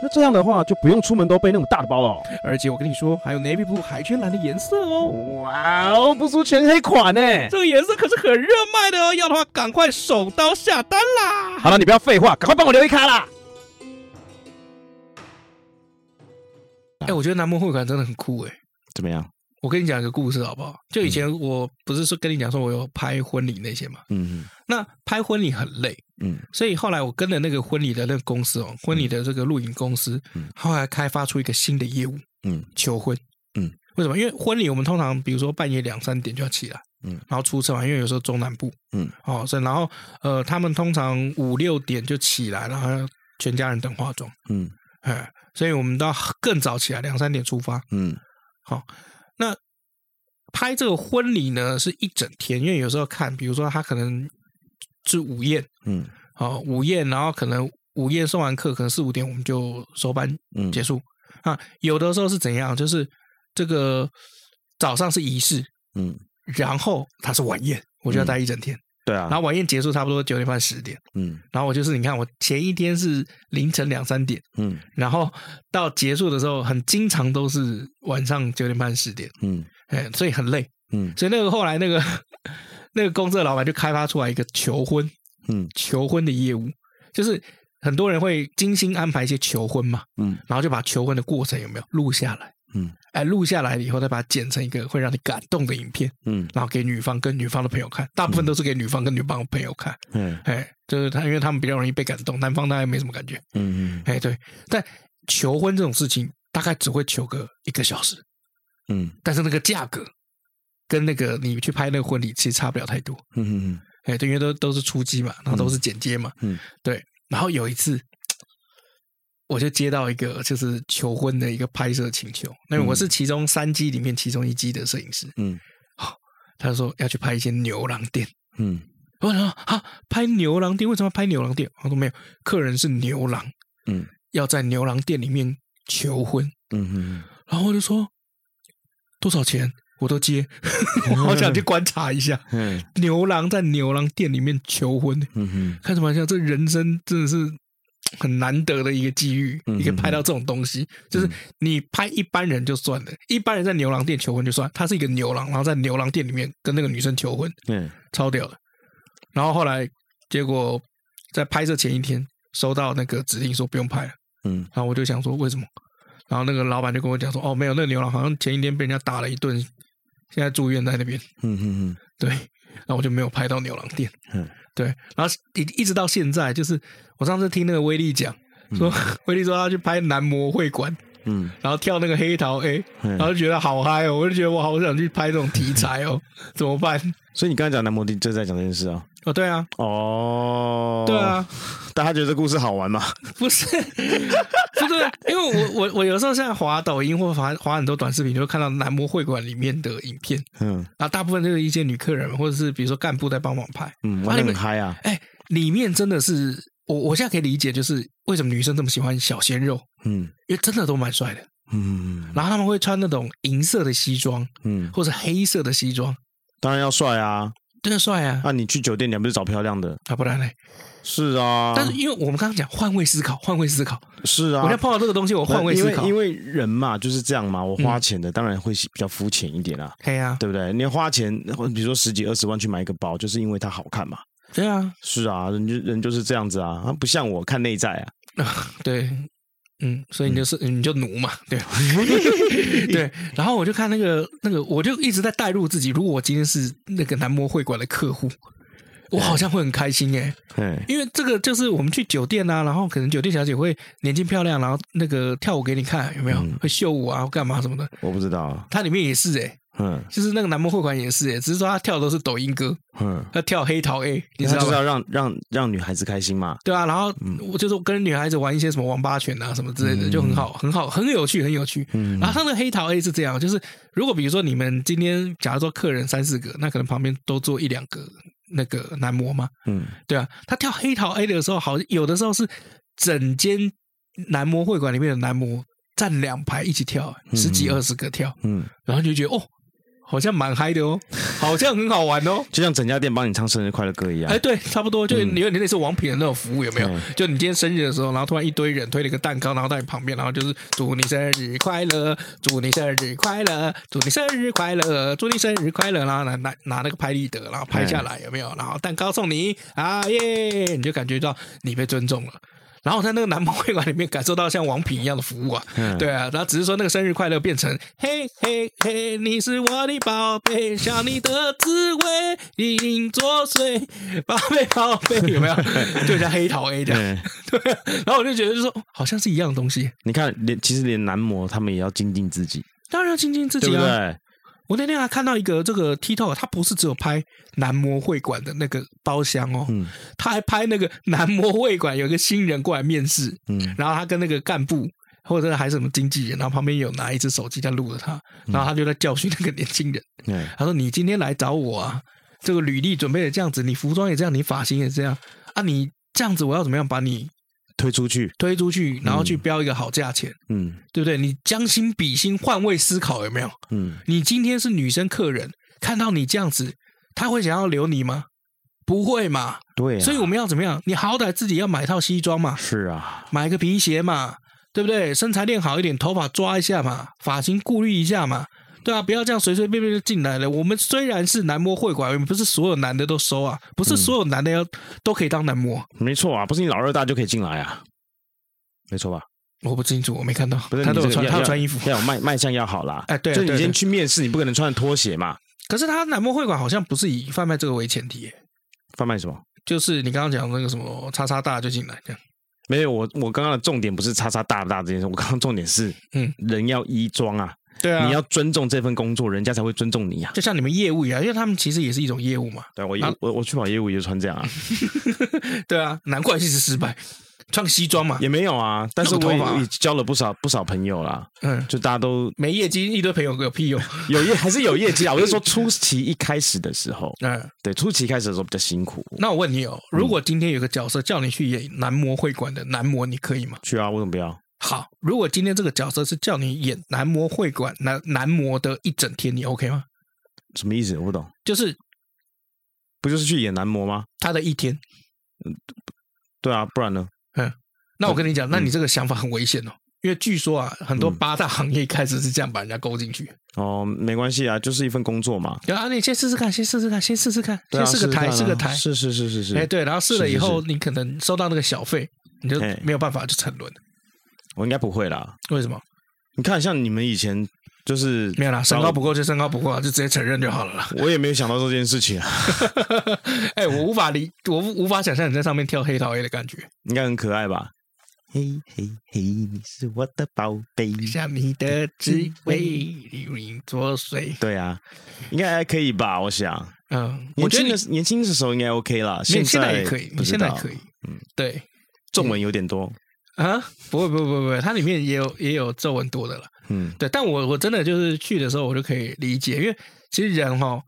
那这样的话，就不用出门都背那么大的包了、哦。而且我跟你说，还有 navy blue 海军蓝的颜色哦。哇哦，不出全黑款呢！这个颜色可是很热卖的哦，要的话赶快手刀下单啦！好了，你不要废话，赶快帮我留一卡啦！哎、欸，我觉得男模会馆真的很酷哎。怎么样？我跟你讲一个故事好不好？就以前我不是说跟你讲说我有拍婚礼那些嘛，嗯嗯，那拍婚礼很累，嗯，所以后来我跟了那个婚礼的那个公司哦，婚礼的这个录影公司，嗯，后来开发出一个新的业务，嗯，求婚，嗯，为什么？因为婚礼我们通常比如说半夜两三点就要起来，嗯，然后出车嘛，因为有时候中南部，嗯，哦，所以然后呃，他们通常五六点就起来，然后全家人等化妆，嗯，哎，所以我们都要更早起来，两三点出发，嗯，好。那拍这个婚礼呢，是一整天，因为有时候看，比如说他可能是午宴，嗯，好午宴，然后可能午宴送完客，可能四五点我们就收班结束，嗯、啊，有的时候是怎样，就是这个早上是仪式，嗯，然后他是晚宴，我就要待一整天。嗯对啊，然后晚宴结束差不多九点半十点，嗯，然后我就是你看我前一天是凌晨两三点，嗯，然后到结束的时候很经常都是晚上九点半十点，嗯，哎，所以很累，嗯，所以那个后来那个 那个公司的老板就开发出来一个求婚，嗯，求婚的业务，就是很多人会精心安排一些求婚嘛，嗯，然后就把求婚的过程有没有录下来。嗯，哎，录下来了以后，再把它剪成一个会让你感动的影片，嗯，然后给女方跟女方的朋友看，大部分都是给女方跟女方的朋友看，嗯，哎，就是他，因为他们比较容易被感动，男方大概没什么感觉，嗯嗯，哎，对，但求婚这种事情大概只会求个一个小时，嗯，但是那个价格跟那个你去拍那个婚礼其实差不了太多，嗯嗯嗯，哎，对，因为都都是出击嘛，然后都是剪接嘛，嗯，对，然后有一次。我就接到一个就是求婚的一个拍摄请求，那我是其中三机里面其中一机的摄影师，嗯，好，他说要去拍一些牛郎店，嗯，我说啊，拍牛郎店？为什么要拍牛郎店？我说没有，客人是牛郎，嗯，要在牛郎店里面求婚，嗯嗯，然后我就说多少钱？我都接，我好想去观察一下。嗯，牛郎在牛郎店里面求婚，嗯哼，开什么玩笑？这人生真的是很难得的一个机遇，你可以拍到这种东西。就是你拍一般人就算了，一般人在牛郎店求婚就算，他是一个牛郎，然后在牛郎店里面跟那个女生求婚，嗯，超屌的。然后后来结果在拍摄前一天收到那个指令说不用拍了，嗯，然后我就想说为什么？然后那个老板就跟我讲说，哦，没有，那个牛郎好像前一天被人家打了一顿。现在住院在那边，嗯嗯嗯，对，然后我就没有拍到牛郎店，嗯，对，然后一一直到现在，就是我上次听那个威力讲，说威力说他去拍男模会馆，嗯，然后跳那个黑桃 A，然后就觉得好嗨哦，我就觉得我好想去拍这种题材哦，怎么办？所以你刚才讲男模，就在讲这件事啊。哦，对啊，哦，对啊，大家觉得这故事好玩吗？不是，不是，因为我我我有时候现在滑抖音或滑滑很多短视频，就会看到男模会馆里面的影片，嗯，然后大部分就是一些女客人或者是比如说干部在帮忙拍，嗯，玩的很嗨啊，哎，里面真的是我我现在可以理解，就是为什么女生这么喜欢小鲜肉，嗯，因为真的都蛮帅的，嗯，然后他们会穿那种银色的西装，嗯，或者黑色的西装，当然要帅啊。真的帅啊！那、啊、你去酒店，你还不是找漂亮的？啊，不然嘞？是啊。但是因为我们刚刚讲换位思考，换位思考是啊。我现在碰到这个东西，我换位思考，因为因为人嘛就是这样嘛。我花钱的当然会比较肤浅一点啊。对啊，对不对？你花钱，比如说十几二十万去买一个包，就是因为它好看嘛。对啊，是啊，人就人就是这样子啊。他不像我看内在啊。对。嗯，所以你就是、嗯、你就奴嘛，对 对。然后我就看那个那个，我就一直在带入自己。如果我今天是那个男模会馆的客户，我好像会很开心哎。对，因为这个就是我们去酒店啊，然后可能酒店小姐会年轻漂亮，然后那个跳舞给你看，有没有？会秀舞啊，干嘛什么的？我不知道，它里面也是哎。嗯，就是那个男模会馆也是，哎，只是说他跳的都是抖音歌，嗯，他跳黑桃 A，你知道？就是要让让让女孩子开心嘛，对啊，然后我就是跟女孩子玩一些什么王八拳啊什么之类的，就很好，很好，很有趣，很有趣。嗯，然后他那个黑桃 A 是这样，就是如果比如说你们今天假如说客人三四个，那可能旁边都坐一两个那个男模嘛，嗯，对啊，他跳黑桃 A 的时候，好有的时候是整间男模会馆里面的男模站两排一起跳，十几二十个跳，嗯，然后就觉得哦。好像蛮嗨的哦，好像很好玩哦，就像整家店帮你唱生日快乐歌一样。哎，对，差不多，就你有点类似王品的那种服务，有没有？就你今天生日的时候，然后突然一堆人推了一个蛋糕，然后在你旁边，然后就是祝你生日快乐，祝你生日快乐，祝你生日快乐，祝你生日快乐，然后拿拿拿那个拍立得，然后拍下来，有没有？然后蛋糕送你，啊耶！你就感觉到你被尊重了。然后在那个男模会馆里面感受到像王品一样的服务啊，嗯、对啊，然后只是说那个生日快乐变成嘿嘿嘿，你是我的宝贝，想你的滋味隐隐作祟，宝贝宝贝，有没有？就像黑桃 A 这样，嗯、对、啊。然后我就觉得就说好像是一样的东西。你看，连其实连男模他们也要精进自己，当然要精进自己啊。对不对？我那天还看到一个这个 TikTok，他不是只有拍男模会馆的那个包厢哦，嗯，他还拍那个男模会馆有一个新人过来面试，嗯，然后他跟那个干部或者还是什么经纪人，然后旁边有拿一只手机在录着他，然后他就在教训那个年轻人，嗯，他说：“你今天来找我啊，这个履历准备的这样子，你服装也这样，你发型也这样啊，你这样子我要怎么样把你？”推出去，推出去，然后去标一个好价钱，嗯，对不对？你将心比心，换位思考，有没有？嗯，你今天是女生客人，看到你这样子，她会想要留你吗？不会嘛？对啊，所以我们要怎么样？你好歹自己要买套西装嘛，是啊，买个皮鞋嘛，对不对？身材练好一点，头发抓一下嘛，发型顾虑一下嘛。对啊，不要这样随随便便就进来了。我们虽然是男模会馆，不是所有男的都收啊，不是所有男的要、嗯、都可以当男模。没错啊，不是你老二大就可以进来啊，没错吧？我不清楚，我没看到。不是他都有穿，他有穿衣服，要有卖卖相要好啦。哎，对，就你今天去面试，你不可能穿拖鞋嘛。可是他男模会馆好像不是以贩卖这个为前提耶。贩卖什么？就是你刚刚讲那个什么叉叉大就进来这样。没有，我我刚刚的重点不是叉叉大不大这件事，我刚刚重点是，嗯，人要衣装啊。对啊，你要尊重这份工作，人家才会尊重你啊。就像你们业务一样，因为他们其实也是一种业务嘛。对，我业我我去跑业务也就穿这样啊。对啊，难怪一直失败。穿西装嘛，也没有啊。但是我也交了不少不少朋友啦。嗯，就大家都没业绩，一堆朋友有屁用？有业还是有业绩啊？我就说初期一开始的时候，嗯，对，初期开始的时候比较辛苦。那我问你哦，如果今天有个角色叫你去演男模会馆的男模，你可以吗？去啊，为什么不要？好，如果今天这个角色是叫你演男模会馆男男模的一整天，你 OK 吗？什么意思？我不懂。就是不就是去演男模吗？他的一天。嗯，对啊，不然呢？嗯，那我跟你讲，那你这个想法很危险哦，因为据说啊，很多八大行业一开始是这样把人家勾进去。哦，没关系啊，就是一份工作嘛。对啊，你先试试看，先试试看，先试试看，先试个台，试个台，是是是是是。哎，对，然后试了以后，你可能收到那个小费，你就没有办法就沉沦。我应该不会啦。为什么？你看，像你们以前就是没有啦，身高不够就身高不够，就直接承认就好了啦。我也没有想到这件事情啊。哎，我无法理，我无法想象你在上面跳黑桃 A 的感觉，应该很可爱吧？嘿嘿嘿，你是我的宝贝，想你的滋味，令你作祟。对啊，应该还可以吧？我想，嗯，我觉得年轻的时候应该 OK 啦。现在也可以，你现在可以，嗯，对，皱纹有点多。啊，不会不会不会不会，它里面也有也有皱纹多的了，嗯，对，但我我真的就是去的时候，我就可以理解，因为其实人哈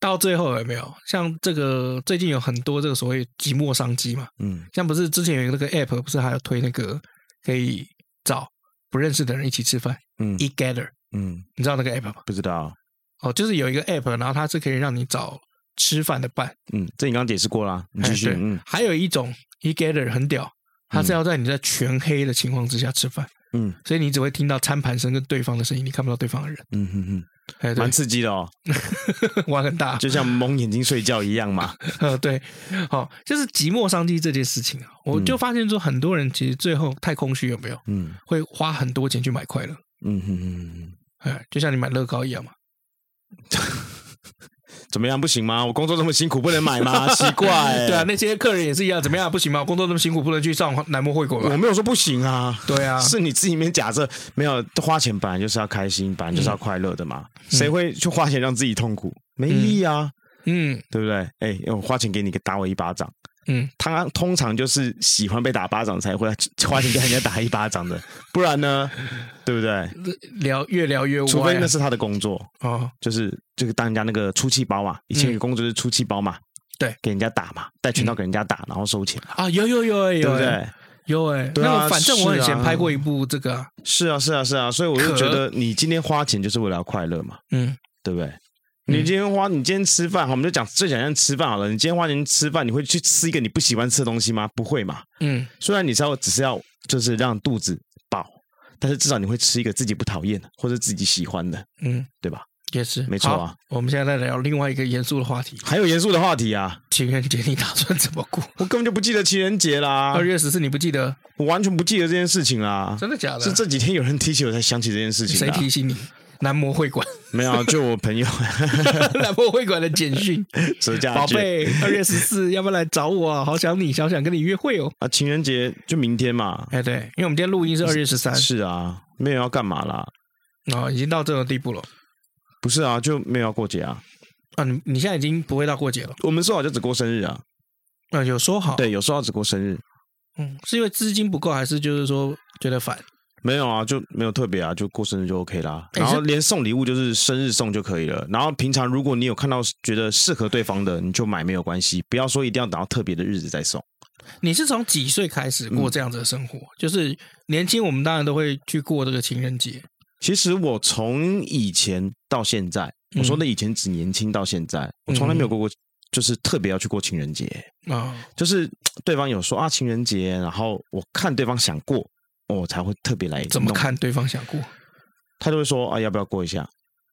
到最后有没有像这个最近有很多这个所谓寂寞商机嘛，嗯，像不是之前有那个 app 不是还有推那个可以找不认识的人一起吃饭，嗯，eat gather，嗯，你知道那个 app 吗？不知道，哦，就是有一个 app，然后它是可以让你找吃饭的伴，嗯，这你刚刚解释过啦，你继续，嗯，还有一种 eat gather 很屌。他是要在你在全黑的情况之下吃饭，嗯，所以你只会听到餐盘声跟对方的声音，你看不到对方的人，嗯哼哼，蛮刺激的哦，玩很大，就像蒙眼睛睡觉一样嘛，呃，对，好，就是寂寞商机这件事情啊，我就发现说很多人其实最后太空虚，有没有？嗯，会花很多钱去买快乐，嗯哼哼，哎，就像你买乐高一样嘛。怎么样不行吗？我工作这么辛苦，不能买吗？奇怪、欸，对啊，那些客人也是一样，怎么样不行吗？我工作这么辛苦，不能去上南摩会馆吗？我没有说不行啊，对啊，是你自己面假设没有花钱，本来就是要开心，本来就是要快乐的嘛，嗯、谁会去花钱让自己痛苦？没意义啊，嗯，对不对？哎，我花钱给你，打我一巴掌。嗯，他通常就是喜欢被打巴掌才会 花钱给人家打一巴掌的，不然呢，对不对？聊越聊越歪，除非那是他的工作哦，就是就是当人家那个出气包嘛，以前有个工作是出气包嘛，对，给人家打嘛，带拳套给人家打，然后收钱。啊，有有有有，对不对？有哎，那反正我以前拍过一部这个，是啊是啊是啊，所以我就觉得你今天花钱就是为了要快乐嘛，嗯，对不对？你今天花，你今天吃饭，好，我们就讲最简单吃饭好了。你今天花钱吃饭，你会去吃一个你不喜欢吃的东西吗？不会嘛。嗯，虽然你知道只是要就是让肚子饱，但是至少你会吃一个自己不讨厌的或者自己喜欢的，嗯，对吧？也是，没错啊。我们现在在聊另外一个严肃的话题，还有严肃的话题啊。情人节你打算怎么过？我根本就不记得情人节啦。二月十四你不记得？我完全不记得这件事情啦。真的假的？是这几天有人提起我才想起这件事情。谁提醒你？男模会馆没有，就我朋友 男模会馆的简讯，宝贝，二月十四要不要来找我啊？好想你，想想跟你约会哦。啊，情人节就明天嘛。哎，对，因为我们今天录音是二月十三。是啊，没有要干嘛啦。哦，已经到这种地步了。不是啊，就没有要过节啊。啊，你你现在已经不会到过节了。我们说好就只过生日啊。啊，有说好。对，有说好只过生日。嗯，是因为资金不够，还是就是说觉得烦？没有啊，就没有特别啊，就过生日就 OK 啦。然后连送礼物就是生日送就可以了。然后平常如果你有看到觉得适合对方的，你就买没有关系，不要说一定要等到特别的日子再送。你是从几岁开始过这样子的生活？嗯、就是年轻，我们当然都会去过这个情人节。其实我从以前到现在，我说那以前只年轻到现在，嗯、我从来没有过过，就是特别要去过情人节啊。嗯、就是对方有说啊情人节，然后我看对方想过。我才会特别来。怎么看对方想过？他就会说啊，要不要过一下？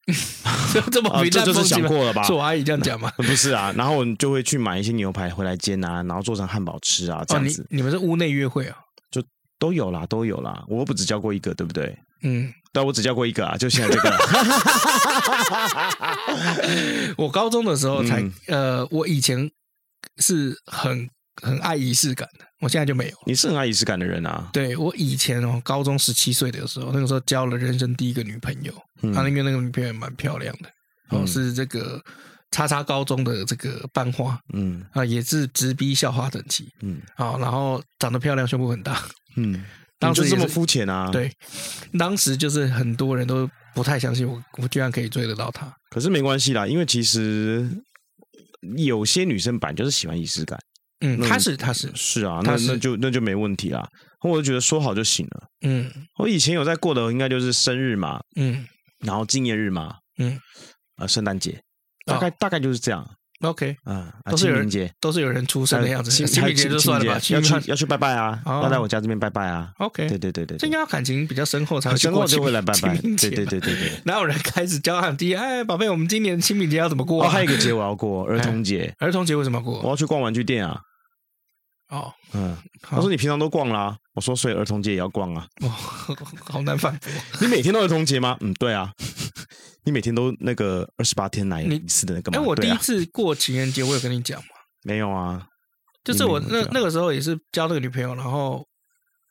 这么平淡，这就是想过了吧？是我阿姨这样讲吗？不是啊，然后我就会去买一些牛排回来煎啊，然后做成汉堡吃啊，这样子。你们是屋内约会啊？就都有啦，都有啦。我不只交过一个，对不对？嗯，对，我只交过一个啊，就现在这个。我高中的时候才呃，我以前是很。很爱仪式感的，我现在就没有。你是很爱仪式感的人啊？对，我以前哦，高中十七岁的时候，那个时候交了人生第一个女朋友，他、嗯、那边那个女朋友也蛮漂亮的，哦，嗯、是这个叉叉高中的这个班花，嗯啊，也是直逼校花等级，嗯啊，然后长得漂亮，胸部很大，嗯，当时就这么肤浅啊？对，当时就是很多人都不太相信我，我居然可以追得到她。可是没关系啦，因为其实有些女生本来就是喜欢仪式感。嗯，他是他是是啊，那那就那就没问题啦。我就觉得说好就行了。嗯，我以前有在过的，应该就是生日嘛，嗯，然后纪念日嘛，嗯，呃，圣诞节，大概大概就是这样。OK，嗯，都是有人节，都是有人出生的样子。清明节就算了吧，要去要去拜拜啊，要来我家这边拜拜啊。OK，对对对对，这应该要感情比较深厚才会去过就会来拜拜。对对对对对，哪有人开始交喊第一？哎，宝贝，我们今年清明节要怎么过？哦，还有一个节我要过，儿童节。儿童节为什么要过？我要去逛玩具店啊。哦，嗯，他说你平常都逛啦，我说所以儿童节也要逛啊。哦，好难反驳。你每天都儿童节吗？嗯，对啊。你每天都那个二十八天来一次的那个吗？哎，我第一次过情人节，我有跟你讲吗？没有啊，就是我那那个时候也是交那个女朋友，然后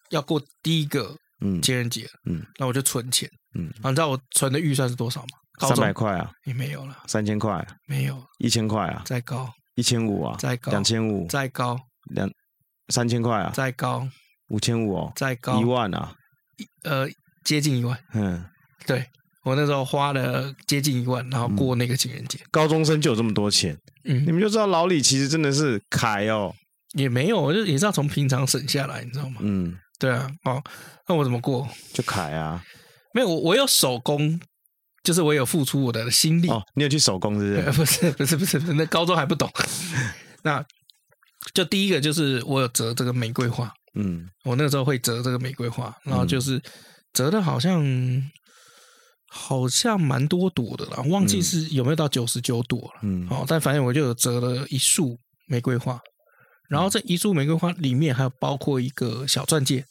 要过第一个嗯。情人节，嗯，那我就存钱，嗯，你知道我存的预算是多少吗？三百块啊，也没有了，三千块没有，一千块啊，再高。一千五啊，再高。两千五，再高。两三千块啊，再高五千五哦，再高一万啊，呃，接近一万，嗯，对。我那时候花了接近一万，然后过那个情人节。高中生就有这么多钱，嗯，你们就知道老李其实真的是凯哦，也没有，就也是要从平常省下来，你知道吗？嗯，对啊，哦，那我怎么过？就凯啊，没有，我我有手工，就是我有付出我的心力。哦，你有去手工是不是？不是不是不是，那高中还不懂。那就第一个就是我有折这个玫瑰花，嗯，我那个时候会折这个玫瑰花，然后就是折的好像。好像蛮多朵的啦，忘记是有没有到九十九朵了。嗯，哦，但反正我就有折了一束玫瑰花，然后这一束玫瑰花里面还有包括一个小钻戒，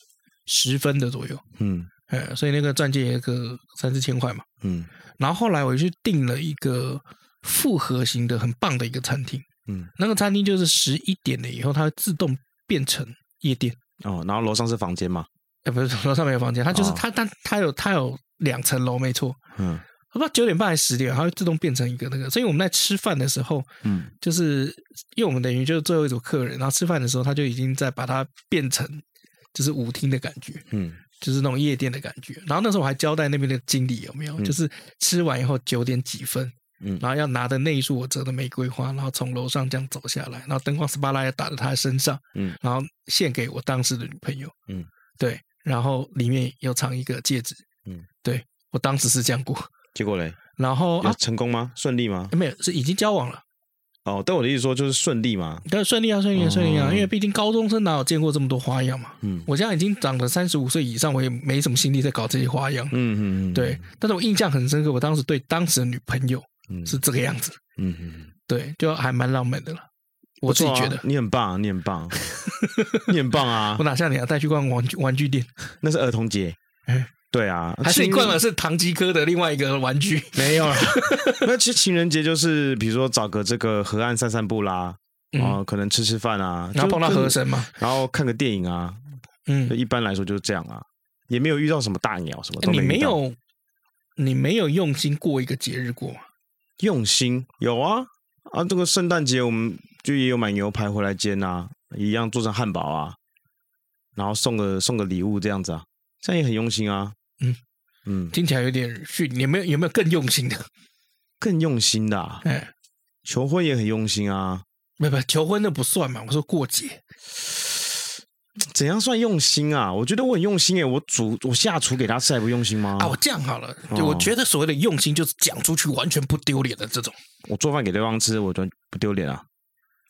十分的左右。嗯，哎，所以那个钻戒也个三四千块嘛。嗯，然后后来我就去订了一个复合型的很棒的一个餐厅。嗯，那个餐厅就是十一点了以后，它会自动变成夜店。哦，然后楼上是房间吗？哎，不是，楼上没有房间，它就是它，它它有它有。两层楼没错，嗯，不知道九点半还是十点，它会自动变成一个那个。所以我们在吃饭的时候，嗯，就是因为我们等于就是最后一组客人，然后吃饭的时候，他就已经在把它变成就是舞厅的感觉，嗯，就是那种夜店的感觉。然后那时候我还交代那边的经理有没有，嗯、就是吃完以后九点几分，嗯，然后要拿着那一束我折的玫瑰花，然后从楼上这样走下来，然后灯光 spotlight 要打在他的身上，嗯，然后献给我当时的女朋友，嗯，对，然后里面有藏一个戒指。嗯，对，我当时是这样过，结果嘞，然后啊，成功吗？顺利吗？没有，是已经交往了。哦，但我的意思说就是顺利嘛，但，顺利啊，顺利啊，顺利啊，因为毕竟高中生哪有见过这么多花样嘛。嗯，我现在已经长了三十五岁以上，我也没什么心力在搞这些花样。嗯嗯嗯，对。但是我印象很深刻，我当时对当时的女朋友是这个样子。嗯嗯，对，就还蛮浪漫的了。我自己觉得你很棒，你很棒，你很棒啊！我哪像你啊，带去逛玩具玩具店，那是儿童节。哎。对啊，还是你逛的是唐吉诃德另外一个玩具？没有啊，那其实情人节就是比如说找个这个河岸散散步啦，啊，可能吃吃饭啊，然后碰到河神嘛，然后看个电影啊，嗯，一般来说就是这样啊，也没有遇到什么大鸟什么都没有。你没有，你没有用心过一个节日过吗？用心有啊啊，这个圣诞节我们就也有买牛排回来煎啊，一样做成汉堡啊，然后送个送个礼物这样子啊，这样也很用心啊。嗯嗯，听起来有点逊。有没有有没有更用心的？更用心的、啊？哎，求婚也很用心啊。没有，求婚那不算嘛。我说过节，怎样算用心啊？我觉得我很用心诶。我煮我下厨给他吃还不用心吗？啊，我这样好了。就我觉得所谓的用心，就是讲出去完全不丢脸的这种。我做饭给对方吃，我就不丢脸啊。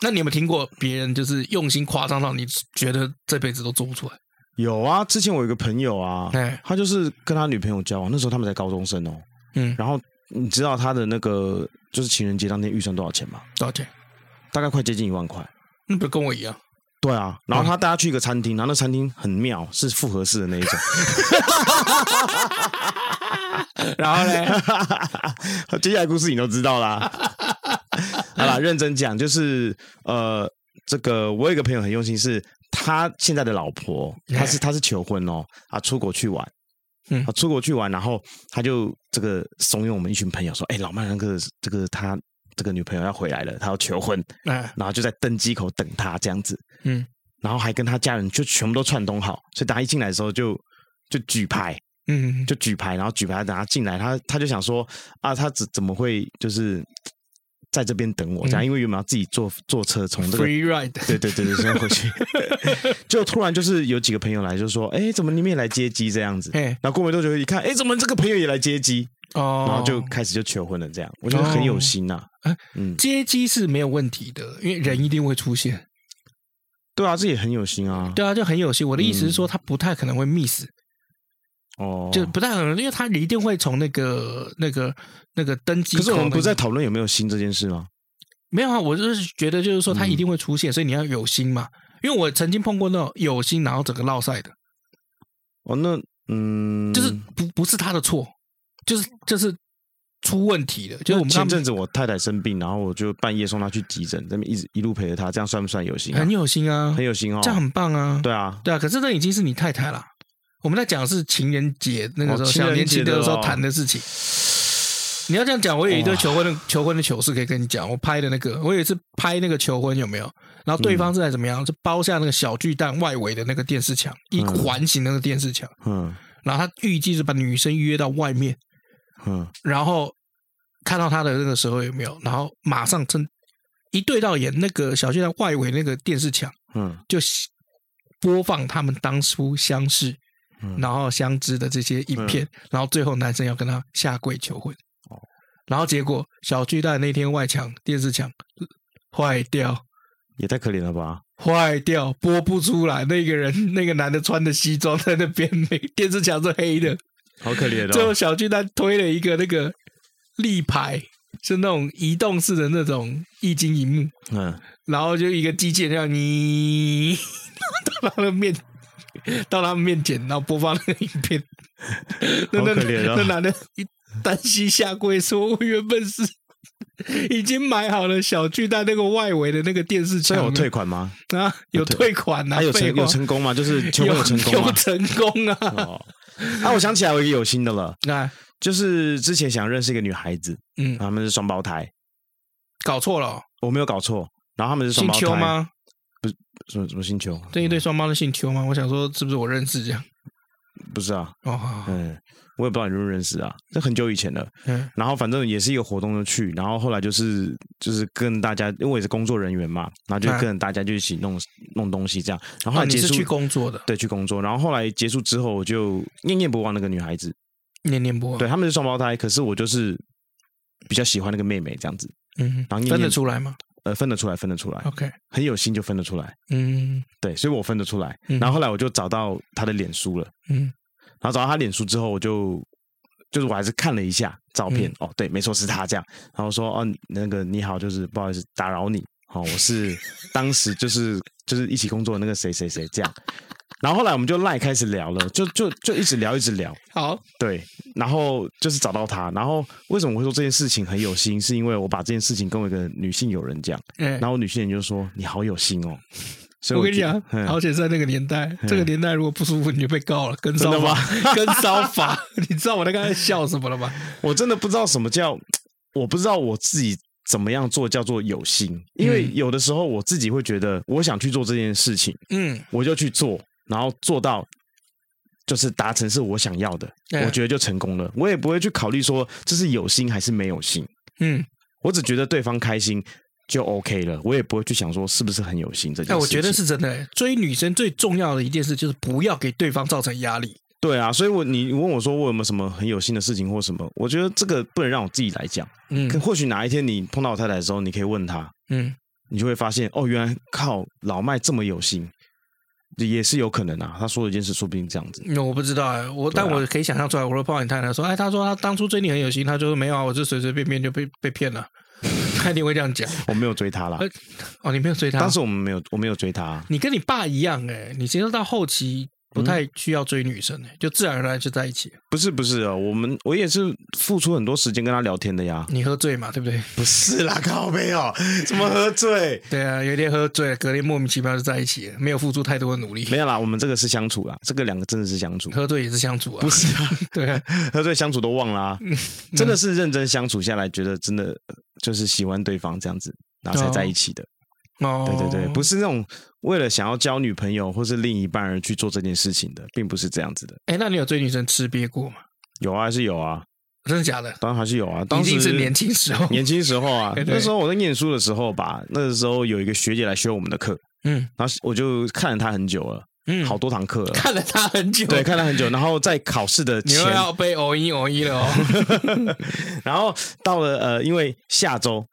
那你有没有听过别人就是用心夸张到你觉得这辈子都做不出来？有啊，之前我有一个朋友啊，他就是跟他女朋友交往，那时候他们才高中生哦。嗯，然后你知道他的那个就是情人节当天预算多少钱吗？多少钱？大概快接近一万块。那不跟我一样？对啊，然后他带他去一个餐厅，然后那餐厅很妙，是复合式的那一种。然后呢，接下来故事你都知道啦。好啦，认真讲，就是呃，这个我有一个朋友很用心是。他现在的老婆，他是他是求婚哦，啊，出国去玩，嗯，啊，出国去玩，然后他就这个怂恿我们一群朋友说，哎，老麦那个这个他这个女朋友要回来了，他要求婚，然后就在登机口等他这样子，嗯，然后还跟他家人就全部都串通好，所以大家一进来的时候就就举牌，嗯，就举牌，然后举牌等他进来，他他就想说啊，他怎怎么会就是。在这边等我，这样，因为原本要自己坐坐车从这个 free ride，对对对对，先回去。就突然就是有几个朋友来，就说：“哎，怎么你们也来接机这样子？”然后过没多久一看，哎，怎么这个朋友也来接机？哦，然后就开始就求婚了，这样我觉得很有心呐。嗯，接机是没有问题的，因为人一定会出现。对啊，这也很有心啊。对啊，就很有心。我的意思是说，他不太可能会 miss。哦，就不太可能，因为他一定会从那个、那个、那个登机。可是我们不在讨论有没有心这件事吗？没有啊，我就是觉得，就是说他一定会出现，所以你要有心嘛。因为我曾经碰过那种有心然后整个落赛的。哦，那嗯，就是不不是他的错，就是就是出问题的。就是我们前阵子我太太生病，然后我就半夜送她去急诊，这边一直一路陪着她，这样算不算有心？很有心啊，很有心哦，这样很棒啊。对啊，对啊，可是那已经是你太太了。我们在讲的是情人节那个时候，小年轻的时候谈的事情。你要这样讲，我有一对求婚的求婚的糗事可以跟你讲。我拍的那个，我有一次拍那个求婚有没有？然后对方是在怎么样？是包下那个小巨蛋外围的那个电视墙，一环形那个电视墙。嗯。然后他预计是把女生约到外面。嗯。然后看到他的那个时候有没有？然后马上趁一对到眼，那个小巨蛋外围那个电视墙，嗯，就播放他们当初相识。然后相知的这些影片，嗯、然后最后男生要跟他下跪求婚，哦、然后结果小巨蛋那天外墙电视墙坏掉，也太可怜了吧！坏掉播不出来，那个人 那个男的穿的西装在那边，那电视墙是黑的，好可怜哦。最后小巨蛋推了一个那个立牌，是那种移动式的那种液晶荧幕，嗯，然后就一个机器人让你 到他的面。到他们面前，然后播放那个影片，那那那男的一单膝下跪说：“我原本是已经买好了小巨蛋那个外围的那个电视墙，有退款吗？啊，有退款啊？有成有成功吗？就是求婚有成功吗？有成功啊！啊，我想起来我一个有心的了，那就是之前想认识一个女孩子，嗯，他们是双胞胎，搞错了，我没有搞错，然后他们是双胞胎吗？什么什么星球？这一对双胞的姓邱吗？我想说，是不是我认识这样？不是啊，哦，嗯，我也不知道你认不认识啊，这很久以前了。嗯，然后反正也是一个活动就去，然后后来就是就是跟大家，因为我也是工作人员嘛，然后就跟大家就一起弄弄东西这样。然后，后结束，你是去工作的？对，去工作。然后后来结束之后，我就念念不忘那个女孩子，念念不忘。对，他们是双胞胎，可是我就是比较喜欢那个妹妹这样子。嗯，然后分得出来吗？呃，分得出来，分得出来。OK，很有心就分得出来。嗯，对，所以我分得出来。然后后来我就找到他的脸书了。嗯，然后找到他脸书之后，我就就是我还是看了一下照片。哦，对，没错，是他这样。然后说，哦，那个你好，就是不好意思打扰你。哦，我是当时就是就是一起工作的那个谁谁谁这样。然后后来我们就赖开始聊了，就就就一直聊一直聊。好，对，然后就是找到他。然后为什么我会说这件事情很有心？是因为我把这件事情跟我一个女性友人讲，嗯、然后女性友人就说：“你好有心哦。”所以我，我跟你讲，嗯、而且在那个年代，嗯、这个年代如果不舒服，你就被告了，跟骚法，跟骚法。你知道我在刚才笑什么了吗？我真的不知道什么叫，我不知道我自己怎么样做叫做有心，因为有的时候我自己会觉得，我想去做这件事情，嗯，我就去做。然后做到，就是达成是我想要的，对我觉得就成功了。我也不会去考虑说这是有心还是没有心，嗯，我只觉得对方开心就 OK 了。我也不会去想说是不是很有心这件事。哎，我觉得是真的。追女生最重要的一件事就是不要给对方造成压力。对啊，所以我你问我说我有没有什么很有心的事情或什么？我觉得这个不能让我自己来讲。嗯，可或许哪一天你碰到我太太的时候，你可以问她，嗯，你就会发现哦，原来靠老麦这么有心。也是有可能啊，他说了一件事，说不定这样子。那我不知道哎，我但我可以想象出来。我说碰到你太太说，哎，他说他当初追你很有心，他就说没有啊，我就随随便便就被被骗了。他一定会这样讲。我没有追他啦。哦，你没有追他？当时我们没有，我没有追他。你跟你爸一样哎，你其实到后期。不太需要追女生，就自然而然就在一起。不是不是啊，我们我也是付出很多时间跟他聊天的呀。你喝醉嘛，对不对？不是啦，靠没有，怎么喝醉？对啊，有一天喝醉，隔天莫名其妙就在一起了，没有付出太多的努力。没有啦，我们这个是相处啦，这个两个真的是相处。喝醉也是相处啊？不是啊，对啊，喝醉相处都忘啦啊，真的是认真相处下来，觉得真的就是喜欢对方这样子，然后才在一起的。哦，对对对，不是那种为了想要交女朋友或是另一半而去做这件事情的，并不是这样子的。哎，那你有追女生吃瘪过吗？有啊，还是有啊。真的假的？当然还是有啊，当时是年轻时候，年轻时候啊，那时候我在念书的时候吧，那个时候有一个学姐来修我们的课，嗯，然后我就看了她很久了，嗯，好多堂课了，看了她很久，对，看了很久，然后在考试的前你又要被偶一偶一了哦，然后到了呃，因为下周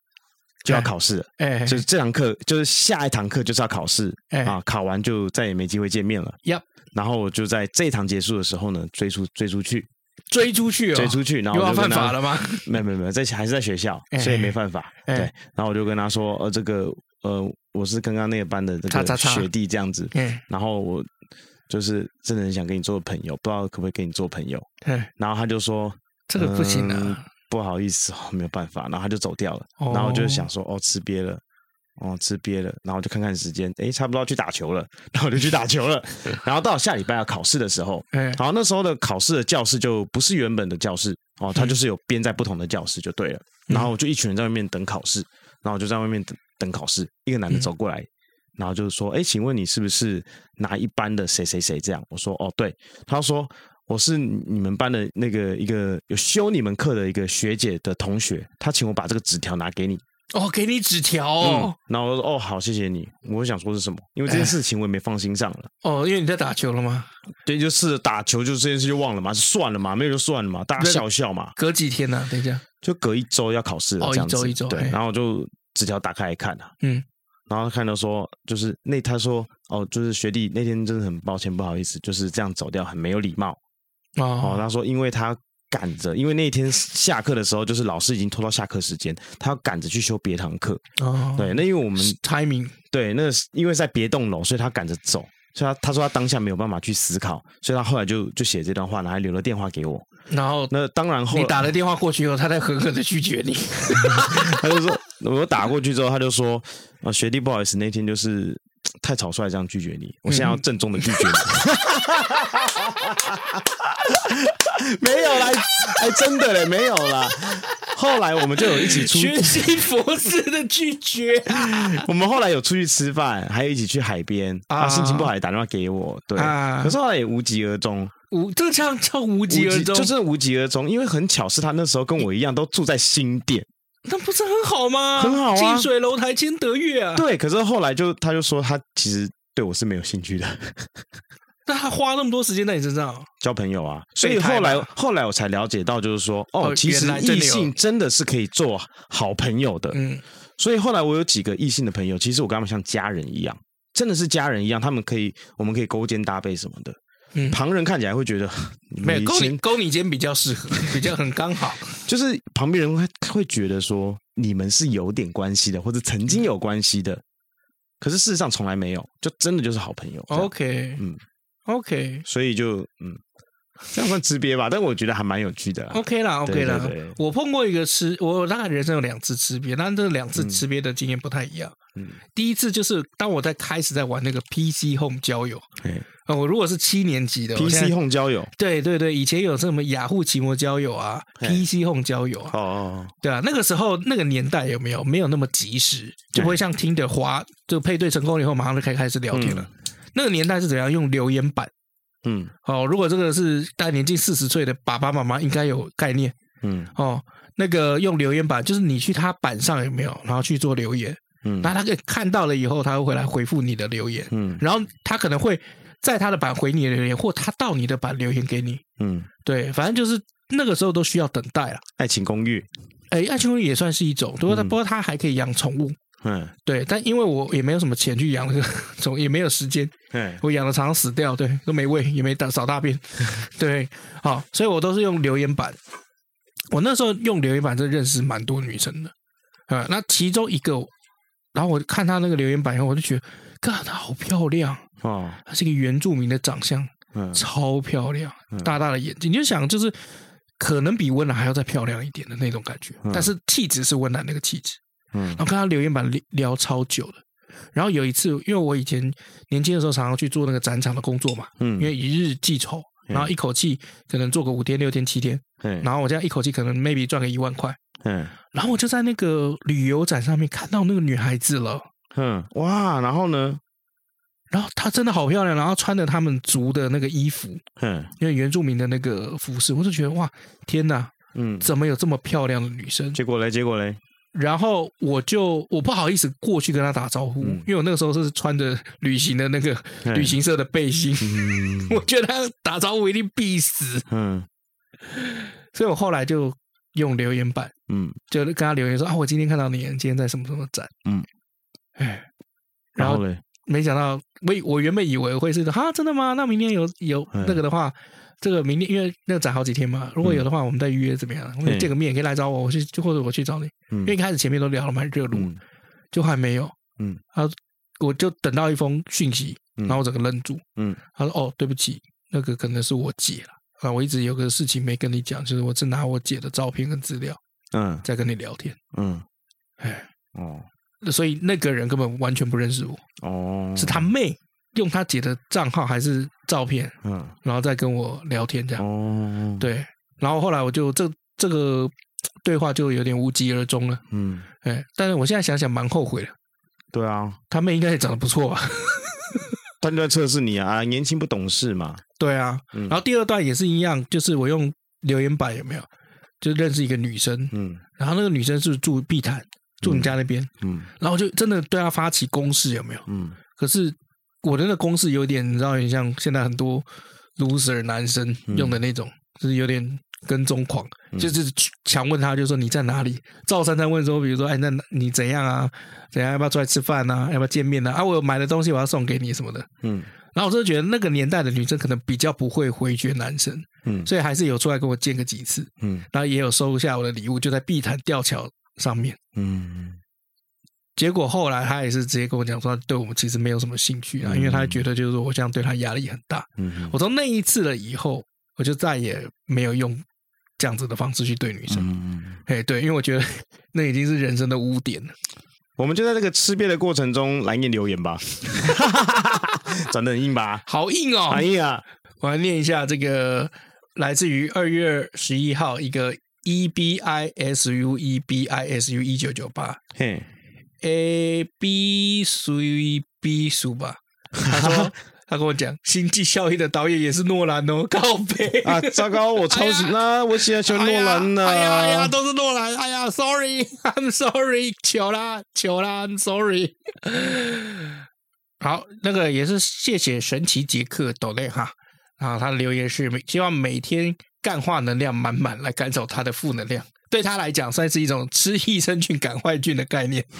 就要考试了，哎，就是这堂课，就是下一堂课就是要考试，哎啊，考完就再也没机会见面了，呀，然后我就在这一堂结束的时候呢，追出追出去。追出去，追出去，然后又要犯法了吗？没有没有没有，在还是在学校，所以没犯法。对，然后我就跟他说，呃，这个呃，我是刚刚那个班的这个学弟这样子。然后我就是真的很想跟你做朋友，不知道可不可以跟你做朋友。然后他就说这个不行啊，不好意思，没有办法。然后他就走掉了。然后我就想说，哦，吃瘪了。哦，吃瘪了，然后就看看时间，哎，差不多要去打球了，然后就去打球了。然后到下礼拜要考试的时候，然后那时候的考试的教室就不是原本的教室，哦，它就是有编在不同的教室就对了。然后我就一群人在外面等考试，然后我就在外面等等考试。一个男的走过来，然后就是说，哎，请问你是不是哪一班的谁谁谁？这样，我说，哦，对。他说，我是你们班的那个一个有修你们课的一个学姐的同学，她请我把这个纸条拿给你。哦，给你纸条哦、嗯，然后我说哦，好，谢谢你。我想说是什么？因为这件事情我也没放心上了。哦，因为你在打球了吗？对，就是打球，就这件事就忘了嘛，算了嘛，没有就算了嘛，大家笑笑嘛。隔几天呢、啊？等一下，就隔一周要考试了，这样子。哦、一周一周。对，然后就纸条打开来看啊，嗯，然后看到说，就是那他说哦，就是学弟那天真的很抱歉，不好意思，就是这样走掉，很没有礼貌。哦，哦，他说因为他。赶着，因为那天下课的时候，就是老师已经拖到下课时间，他要赶着去修别堂课。哦，对，那因为我们 timing，对，那因为在别栋楼，所以他赶着走，所以他他说他当下没有办法去思考，所以他后来就就写这段话，然后还留了电话给我。然后那当然后，你打了电话过去以后，他在狠狠的拒绝你。他就说，我打过去之后，他就说啊，学弟不好意思，那天就是 太草率这样拒绝你，我现在要郑重的拒绝你。没有啦，还，真的嘞，没有啦。后来我们就有一起出去，学习佛式的拒绝。我们后来有出去吃饭，还有一起去海边。啊，心情不好也打电话给我，对。可是后来也无疾而终。无，这个叫叫无疾而终，就是无疾而终。因为很巧，是他那时候跟我一样，都住在新店。那不是很好吗？很好啊，近水楼台先得月啊。对，可是后来就他就说，他其实对我是没有兴趣的。那他花那么多时间在你身上交朋友啊，所以后来后来我才了解到，就是说哦，其实异性真的是可以做好朋友的。嗯，所以后来我有几个异性的朋友，其实我跟他们像家人一样，真的是家人一样，他们可以，我们可以勾肩搭背什么的。嗯，旁人看起来会觉得 没有勾你勾你肩比较适合，比较很刚好。就是旁边人会会觉得说你们是有点关系的，或者曾经有关系的，可是事实上从来没有，就真的就是好朋友。OK，嗯。OK，所以就嗯，这样算吃瘪吧，但我觉得还蛮有趣的。OK 啦，OK 啦，我碰过一个吃，我大概人生有两次吃瘪，但这两次吃瘪的经验不太一样。嗯，第一次就是当我在开始在玩那个 PC Home 交友，啊，我如果是七年级的 PC Home 交友，对对对，以前有什么雅虎奇摩交友啊，PC Home 交友啊，哦，对啊，那个时候那个年代有没有没有那么及时，就不会像听的滑，就配对成功以后马上就开开始聊天了。那个年代是怎样用留言板？嗯，哦，如果这个是大概年近四十岁的爸爸妈妈应该有概念。嗯，哦，那个用留言板就是你去他板上有没有，然后去做留言。嗯，那他可以看到了以后，他会回来回复你的留言。嗯，然后他可能会在他的板回你的留言，或他到你的板留言给你。嗯，对，反正就是那个时候都需要等待了。爱情公寓，哎，爱情公寓也算是一种，不过他不过他还可以养宠物。嗯，对，但因为我也没有什么钱去养那个宠，也没有时间，嗯，我养的常常死掉，对，都没喂，也没大扫大便，对，好，所以我都是用留言板。我那时候用留言板，就认识蛮多女生的，啊，那其中一个，然后我看她那个留言板以后，我就觉得，God，她好漂亮。啊，她是一个原住民的长相，嗯，超漂亮，大大的眼睛，你就想就是可能比温岚还要再漂亮一点的那种感觉，但是气质是温岚那个气质。嗯，然后跟他留言板聊聊超久的，然后有一次，因为我以前年轻的时候常常去做那个展场的工作嘛，嗯，因为一日计酬，然后一口气可能做个五天、六天、七天，嗯，然后我这样一口气可能 maybe 赚个一万块，嗯，然后我就在那个旅游展上面看到那个女孩子了，嗯，哇，然后呢，然后她真的好漂亮，然后穿着他们族的那个衣服，嗯，因为原住民的那个服饰，我就觉得哇，天哪！嗯，怎么有这么漂亮的女生？结果嘞？结果嘞？然后我就我不好意思过去跟他打招呼，嗯、因为我那个时候是穿着旅行的那个旅行社的背心，嗯、我觉得他打招呼一定必死。嗯，所以我后来就用留言板，嗯，就跟他留言说啊，我今天看到你，今天在什么什么展，嗯，哎，然后嘞，没想到我我原本以为会是啊，真的吗？那明天有有那个的话。这个明天因为那个展好几天嘛，如果有的话，我们再预约怎么样？我们见个面，可以来找我，我去，或者我去找你。因为一开始前面都聊了蛮热络，就还没有。嗯，他我就等到一封讯息，然后我整个愣住。嗯，他说：“哦，对不起，那个可能是我姐了啊，我一直有个事情没跟你讲，就是我只拿我姐的照片跟资料，嗯，在跟你聊天。嗯，哎，哦，所以那个人根本完全不认识我。哦，是他妹。”用他姐的账号还是照片，嗯，然后再跟我聊天这样，哦，对，然后后来我就这这个对话就有点无疾而终了，嗯，哎，但是我现在想想蛮后悔的，对啊，他妹应该也长得不错吧？他就在测试你啊，年轻不懂事嘛，对啊，然后第二段也是一样，就是我用留言板有没有，就认识一个女生，嗯，然后那个女生是住碧潭，住你家那边，嗯，然后就真的对她发起攻势有没有？嗯，可是。我的那个公式有点，你知道，像现在很多 loser 男生用的那种，嗯、就是有点跟踪狂，嗯、就是强问他，就说你在哪里？赵珊珊问说，比如说，哎，那你怎样啊？怎样？要不要出来吃饭啊？要不要见面啊？啊，我有买的东西我要送给你什么的。嗯，然后我就觉得那个年代的女生可能比较不会回绝男生，嗯，所以还是有出来跟我见个几次，嗯，然后也有收下我的礼物，就在碧潭吊桥上面，嗯。结果后来他也是直接跟我讲说，对我们其实没有什么兴趣啊，因为他觉得就是说我这样对他压力很大。嗯，我从那一次了以后，我就再也没有用这样子的方式去对女生。嗯，哎，对，因为我觉得那已经是人生的污点了。我们就在这个吃瘪的过程中来念留言吧，转得很硬吧？好硬哦，好硬啊！我来念一下这个来自于二月十一号一个 E B I S U E B I S U 一九九八。嘿。A B 属于 B 属吧？他说 他跟我讲，《星际效应》的导演也是诺兰哦，告别啊！糟糕，我超喜欢，哎、呀我喜欢诺兰呢、啊。哎呀哎呀，都是诺兰。哎呀，Sorry，I'm sorry，求啦求啦，I'm sorry。好，那个也是谢谢神奇杰克抖内哈啊，他的留言是希望每天干化能量满满，来赶走他的负能量。对他来讲，算是一种吃益生菌赶坏菌的概念。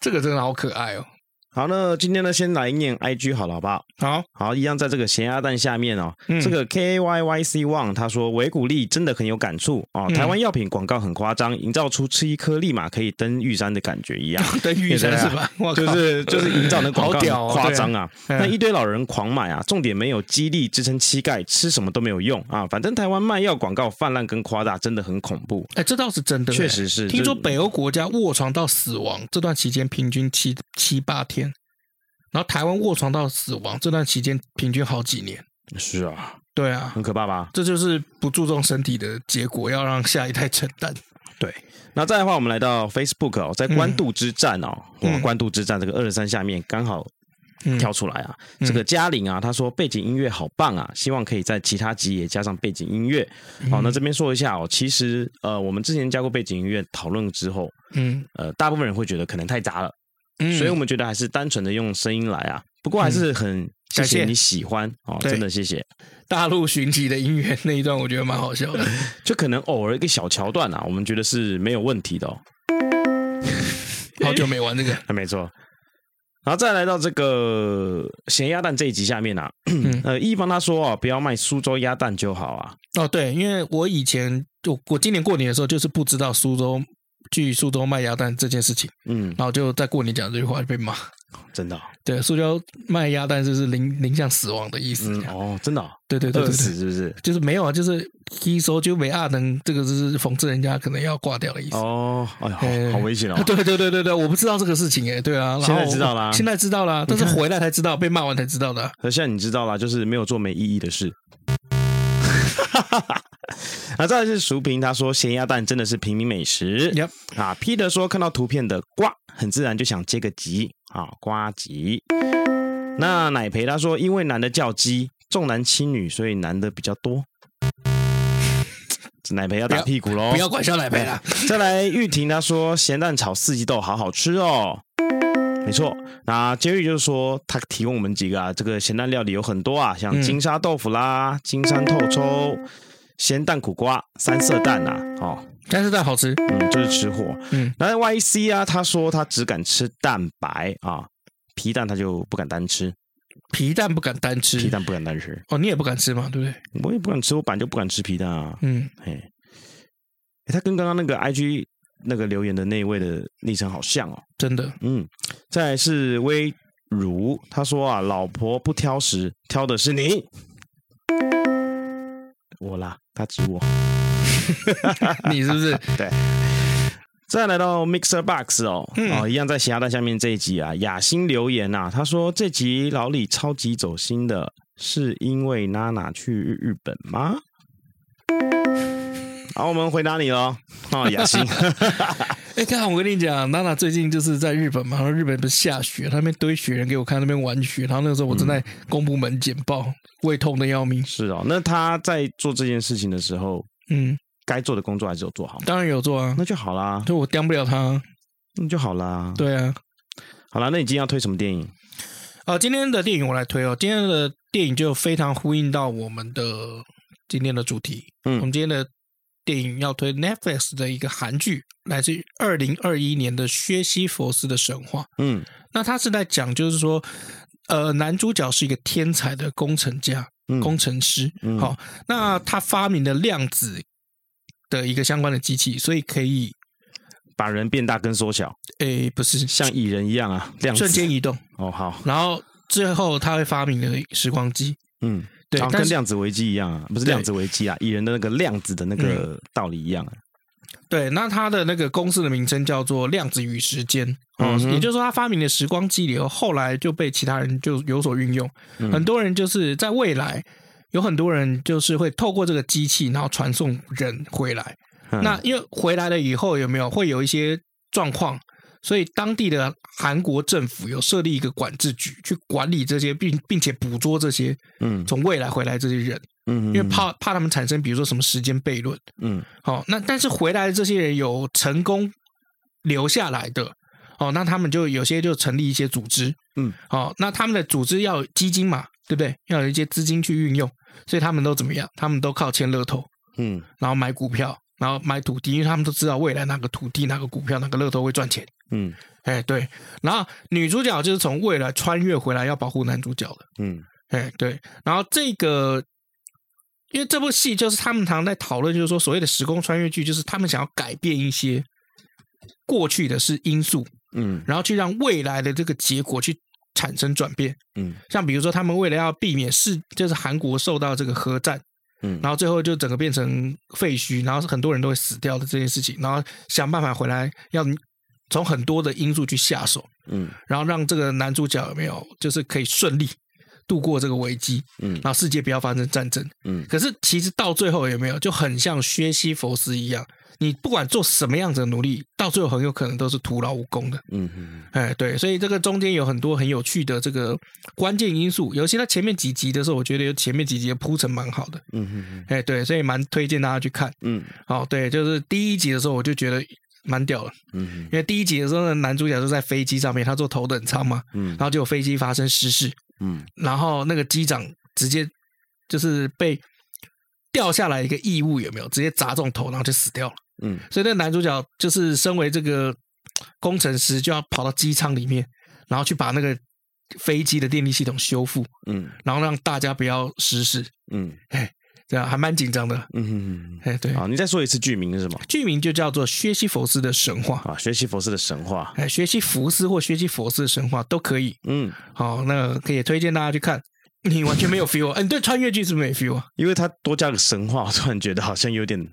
这个真的好可爱哦。好，那今天呢，先来念 IG 好了，好不好？好好，一样在这个咸鸭蛋下面哦。嗯、这个 K A Y Y C One 他说维骨力真的很有感触哦。台湾药品广告很夸张，营造出吃一颗立马可以登玉山的感觉一样。登玉山是吧？就是就是营造的广告很夸张啊。那、啊、一堆老人狂买啊，重点没有激励支撑膝盖，吃什么都没有用啊。反正台湾卖药广告泛滥跟夸大真的很恐怖。哎，这倒是真的，确实是。听说北欧国家卧床到死亡这段期间平均七七八天。然后台湾卧床到死亡这段期间平均好几年，是啊，对啊，很可怕吧？这就是不注重身体的结果，要让下一代承担。对，那再的话，我们来到 Facebook 哦，在官渡之战哦，嗯、哇，官渡之战这个二十三下面刚好跳出来啊，嗯、这个嘉玲啊，他说背景音乐好棒啊，希望可以在其他集也加上背景音乐。好，那这边说一下哦，其实呃，我们之前加过背景音乐讨论之后，嗯，呃，大部分人会觉得可能太杂了。所以我们觉得还是单纯的用声音来啊，不过还是很谢谢你喜欢哦，真的谢谢。大陆寻奇的音乐那一段，我觉得蛮好笑的，就可能偶尔一个小桥段啊，我们觉得是没有问题的哦。好久没玩这个，还 没错。然后再来到这个咸鸭蛋这一集下面啊，呃，一方他说啊，不要卖苏州鸭蛋就好啊。哦，对，因为我以前就我今年过年的时候就是不知道苏州。去苏州卖鸭蛋这件事情，嗯，然后就在过年讲这句话就被骂，真的、哦？对，苏州卖鸭蛋就是临临向死亡的意思、嗯。哦，真的、哦？对对对，对，饿死是不是？就是没有啊，就是一说就没二能，这个就是讽刺人家可能要挂掉的意思。哦，哎呀，好，危险哦！对对对对对，我不知道这个事情哎，对啊，现在知道啦，现在知道啦，但是回来才知道，被骂完才知道的。那现在你知道啦，就是没有做没意义的事。那再来是淑萍，他说咸鸭蛋真的是平民美食。Yep. 啊，Peter 说看到图片的瓜，很自然就想接个吉啊，瓜吉。那奶培他说，因为男的叫鸡，重男轻女，所以男的比较多。奶培要打屁股喽！不要管小奶培了。再来，玉婷她说咸蛋炒四季豆好好吃哦。没错，那杰瑞就是说他提供我们几个啊，这个咸蛋料理有很多啊，像金沙豆腐啦、嗯、金山透抽、咸蛋苦瓜、三色蛋呐、啊，哦，三色蛋好吃，嗯，就是吃货，嗯。然后 YC 啊，他说他只敢吃蛋白啊，皮蛋他就不敢单吃。皮蛋不敢单吃，皮蛋不敢单吃。哦，你也不敢吃嘛，对不对？我也不敢吃，我本来就不敢吃皮蛋啊。嗯，哎，他跟刚刚那个 IG 那个留言的那一位的昵称好像哦，真的。嗯，再来是微如，他说啊，老婆不挑食，挑的是你，我啦，他指我，你是不是？对。再来到 Mixer Box 哦，嗯、哦，一样在喜鸭蛋下面这一集啊，雅欣留言呐、啊，他说这集老李超级走心的，是因为娜娜去日本吗？好，我们回答你喽，啊、哦，雅欣，哎，看我跟你讲，娜娜最近就是在日本嘛，然后日本不是下雪，他那边堆雪人给我看，那边玩雪，然后那个时候我正在公部门简报，嗯、胃痛的要命。是哦，那他在做这件事情的时候，嗯。该做的工作还是有做好，当然有做啊，那就好啦。就我当不了他，那就好啦。对啊，好啦，那你今天要推什么电影？啊、呃，今天的电影我来推哦。今天的电影就非常呼应到我们的今天的主题。嗯，我们今天的电影要推 Netflix 的一个韩剧，来自于二零二一年的《薛西佛斯的神话》。嗯，那他是在讲，就是说，呃，男主角是一个天才的工程家、嗯、工程师。嗯，好，那他发明的量子。的一个相关的机器，所以可以把人变大跟缩小。诶，不是像蚁人一样啊，瞬间移动。哦，好。然后最后他会发明了时光机。嗯，对，跟量子危机一样啊，不是量子危机啊，蚁人的那个量子的那个道理一样啊。对，那他的那个公司的名称叫做量子与时间。哦，也就是说，他发明的时光机以后，后来就被其他人就有所运用。很多人就是在未来。有很多人就是会透过这个机器，然后传送人回来。嗯、那因为回来了以后，有没有会有一些状况？所以当地的韩国政府有设立一个管制局，去管理这些，并并且捕捉这些嗯从未来回来这些人。嗯，因为怕怕他们产生比如说什么时间悖论。嗯，好，那但是回来的这些人有成功留下来的，哦，那他们就有些就成立一些组织。嗯，好，那他们的组织要有基金嘛，对不对？要有一些资金去运用。所以他们都怎么样？他们都靠签乐透，嗯，然后买股票，然后买土地，因为他们都知道未来哪个土地、哪个股票、哪个乐透会赚钱，嗯，哎对。然后女主角就是从未来穿越回来要保护男主角的，嗯，哎对。然后这个，因为这部戏就是他们常常在讨论，就是说所谓的时空穿越剧，就是他们想要改变一些过去的是因素，嗯，然后去让未来的这个结果去。产生转变，嗯，像比如说，他们为了要避免是就是韩国受到这个核战，嗯，然后最后就整个变成废墟，然后很多人都会死掉的这件事情，然后想办法回来，要从很多的因素去下手，嗯，然后让这个男主角有没有就是可以顺利度过这个危机，嗯，然后世界不要发生战争，嗯，可是其实到最后有没有就很像薛西弗斯一样。你不管做什么样子的努力，到最后很有可能都是徒劳无功的。嗯嗯，哎，对，所以这个中间有很多很有趣的这个关键因素，尤其他前面几集的时候，我觉得有前面几集的铺陈蛮好的。嗯嗯，哎，对，所以蛮推荐大家去看。嗯，好，对，就是第一集的时候我就觉得蛮屌了。嗯嗯，因为第一集的时候呢，男主角就在飞机上面，他坐头等舱嘛。嗯，然后就有飞机发生失事。嗯，然后那个机长直接就是被掉下来一个异物，有没有？直接砸中头，然后就死掉了。嗯，所以那个男主角就是身为这个工程师，就要跑到机舱里面，然后去把那个飞机的电力系统修复，嗯，然后让大家不要失事，嗯，哎，这样还蛮紧张的，嗯嗯嗯，哎，对，好，你再说一次剧名是什么？剧名就叫做《薛西弗斯的神话》啊，《薛西弗斯的神话》，哎，薛西弗斯或薛西弗斯的神话都可以，嗯，好，那可以推荐大家去看。你完全没有 feel 啊？你 对穿越剧是不是没 feel 啊？因为它多加个神话，我突然觉得好像有点。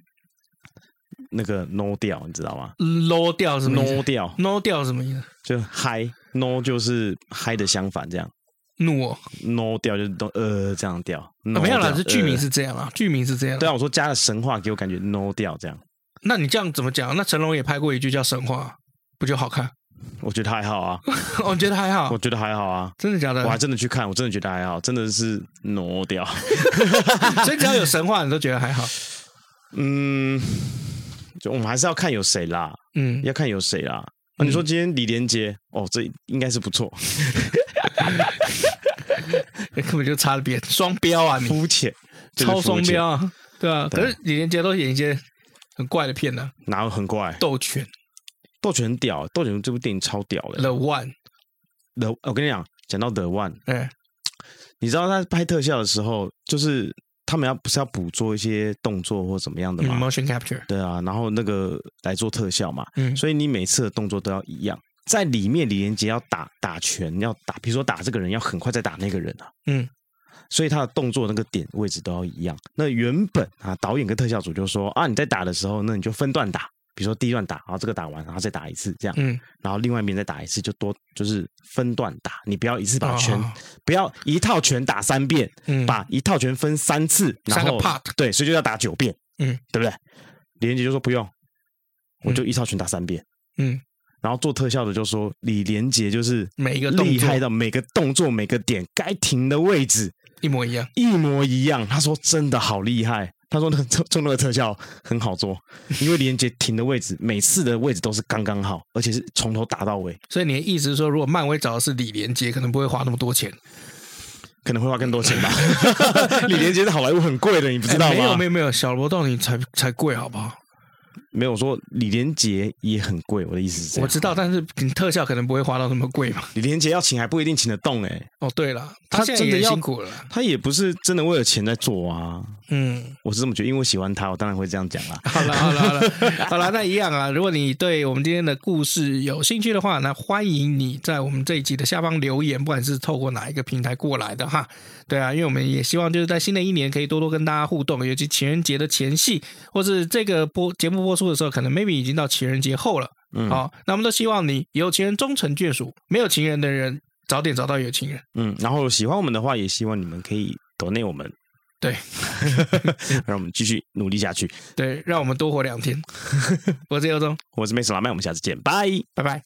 那个 no 掉，你知道吗？low 调是 no 掉，no 掉什么意思？就 high，no 就是嗨的相反，这样。怒，no 掉就是都呃这样调。没有啦，是剧名是这样啊，剧名是这样。对啊，我说加了神话，给我感觉 no 掉这样。那你这样怎么讲？那成龙也拍过一句叫神话，不就好看？我觉得还好啊。我觉得还好。我觉得还好啊。真的假的？我还真的去看，我真的觉得还好，真的是 no 调。所以只要有神话，你都觉得还好。嗯，就我们还是要看有谁啦，嗯，要看有谁啦。啊、你说今天李连杰，哦，这应该是不错，根本就差了别双标啊！你肤浅，超双标啊！对啊，可是李连杰都演一些很怪的片呢、啊，哪有很怪？斗犬，斗犬很屌，斗犬这部电影超屌的。The One，The，我跟你讲，讲到 The One，哎，你知道他拍特效的时候，就是。他们要不是要捕捉一些动作或怎么样的吗？嗯，motion capture。对啊，然后那个来做特效嘛。嗯。所以你每次的动作都要一样。在里面，李连杰要打打拳，要打，比如说打这个人，要很快再打那个人啊。嗯。所以他的动作那个点位置都要一样。那原本啊，导演跟特效组就说啊，你在打的时候，那你就分段打。比如说第一段打，然后这个打完，然后再打一次，这样，嗯，然后另外一边再打一次，就多就是分段打，你不要一次把拳，哦、不要一套拳打三遍，嗯，把一套拳分三次，然后三个 part，对，所以就要打九遍，嗯，对不对？李连杰就说不用，我就一套拳打三遍，嗯，然后做特效的就说李连杰就是每一个厉害到每个动作每个点该停的位置一模一样，一模一样，他说真的好厉害。他说：“那个做那个特效很好做，因为李连杰停的位置，每次的位置都是刚刚好，而且是从头打到尾。所以你的意思是说，如果漫威找的是李连杰，可能不会花那么多钱，可能会花更多钱吧？李连杰是好莱坞很贵的，你不知道吗？没有没有没有，小罗道尼才才贵，好不好？”没有说李连杰也很贵，我的意思是这样。我知道，但是特效可能不会花到那么贵嘛。李连杰要请还不一定请得动哎、欸。哦，对了，他现在也辛苦了，他也不是真的为了钱在做啊。嗯，我是这么觉得，因为我喜欢他，我当然会这样讲啦。好了好了好了 好了，那一样啊。如果你对我们今天的故事有兴趣的话，那欢迎你在我们这一集的下方留言，不管是透过哪一个平台过来的哈。对啊，因为我们也希望就是在新的一年可以多多跟大家互动，尤其情人节的前夕，或是这个播节目播出的时候，可能 maybe 已经到情人节后了。嗯，好，那我们都希望你有情人终成眷属，没有情人的人早点找到有情人。嗯，然后喜欢我们的话，也希望你们可以 donate 我们，对，让我们继续努力下去。对，让我们多活两天。我是尤忠，我是老麦，我们下次见，拜拜拜。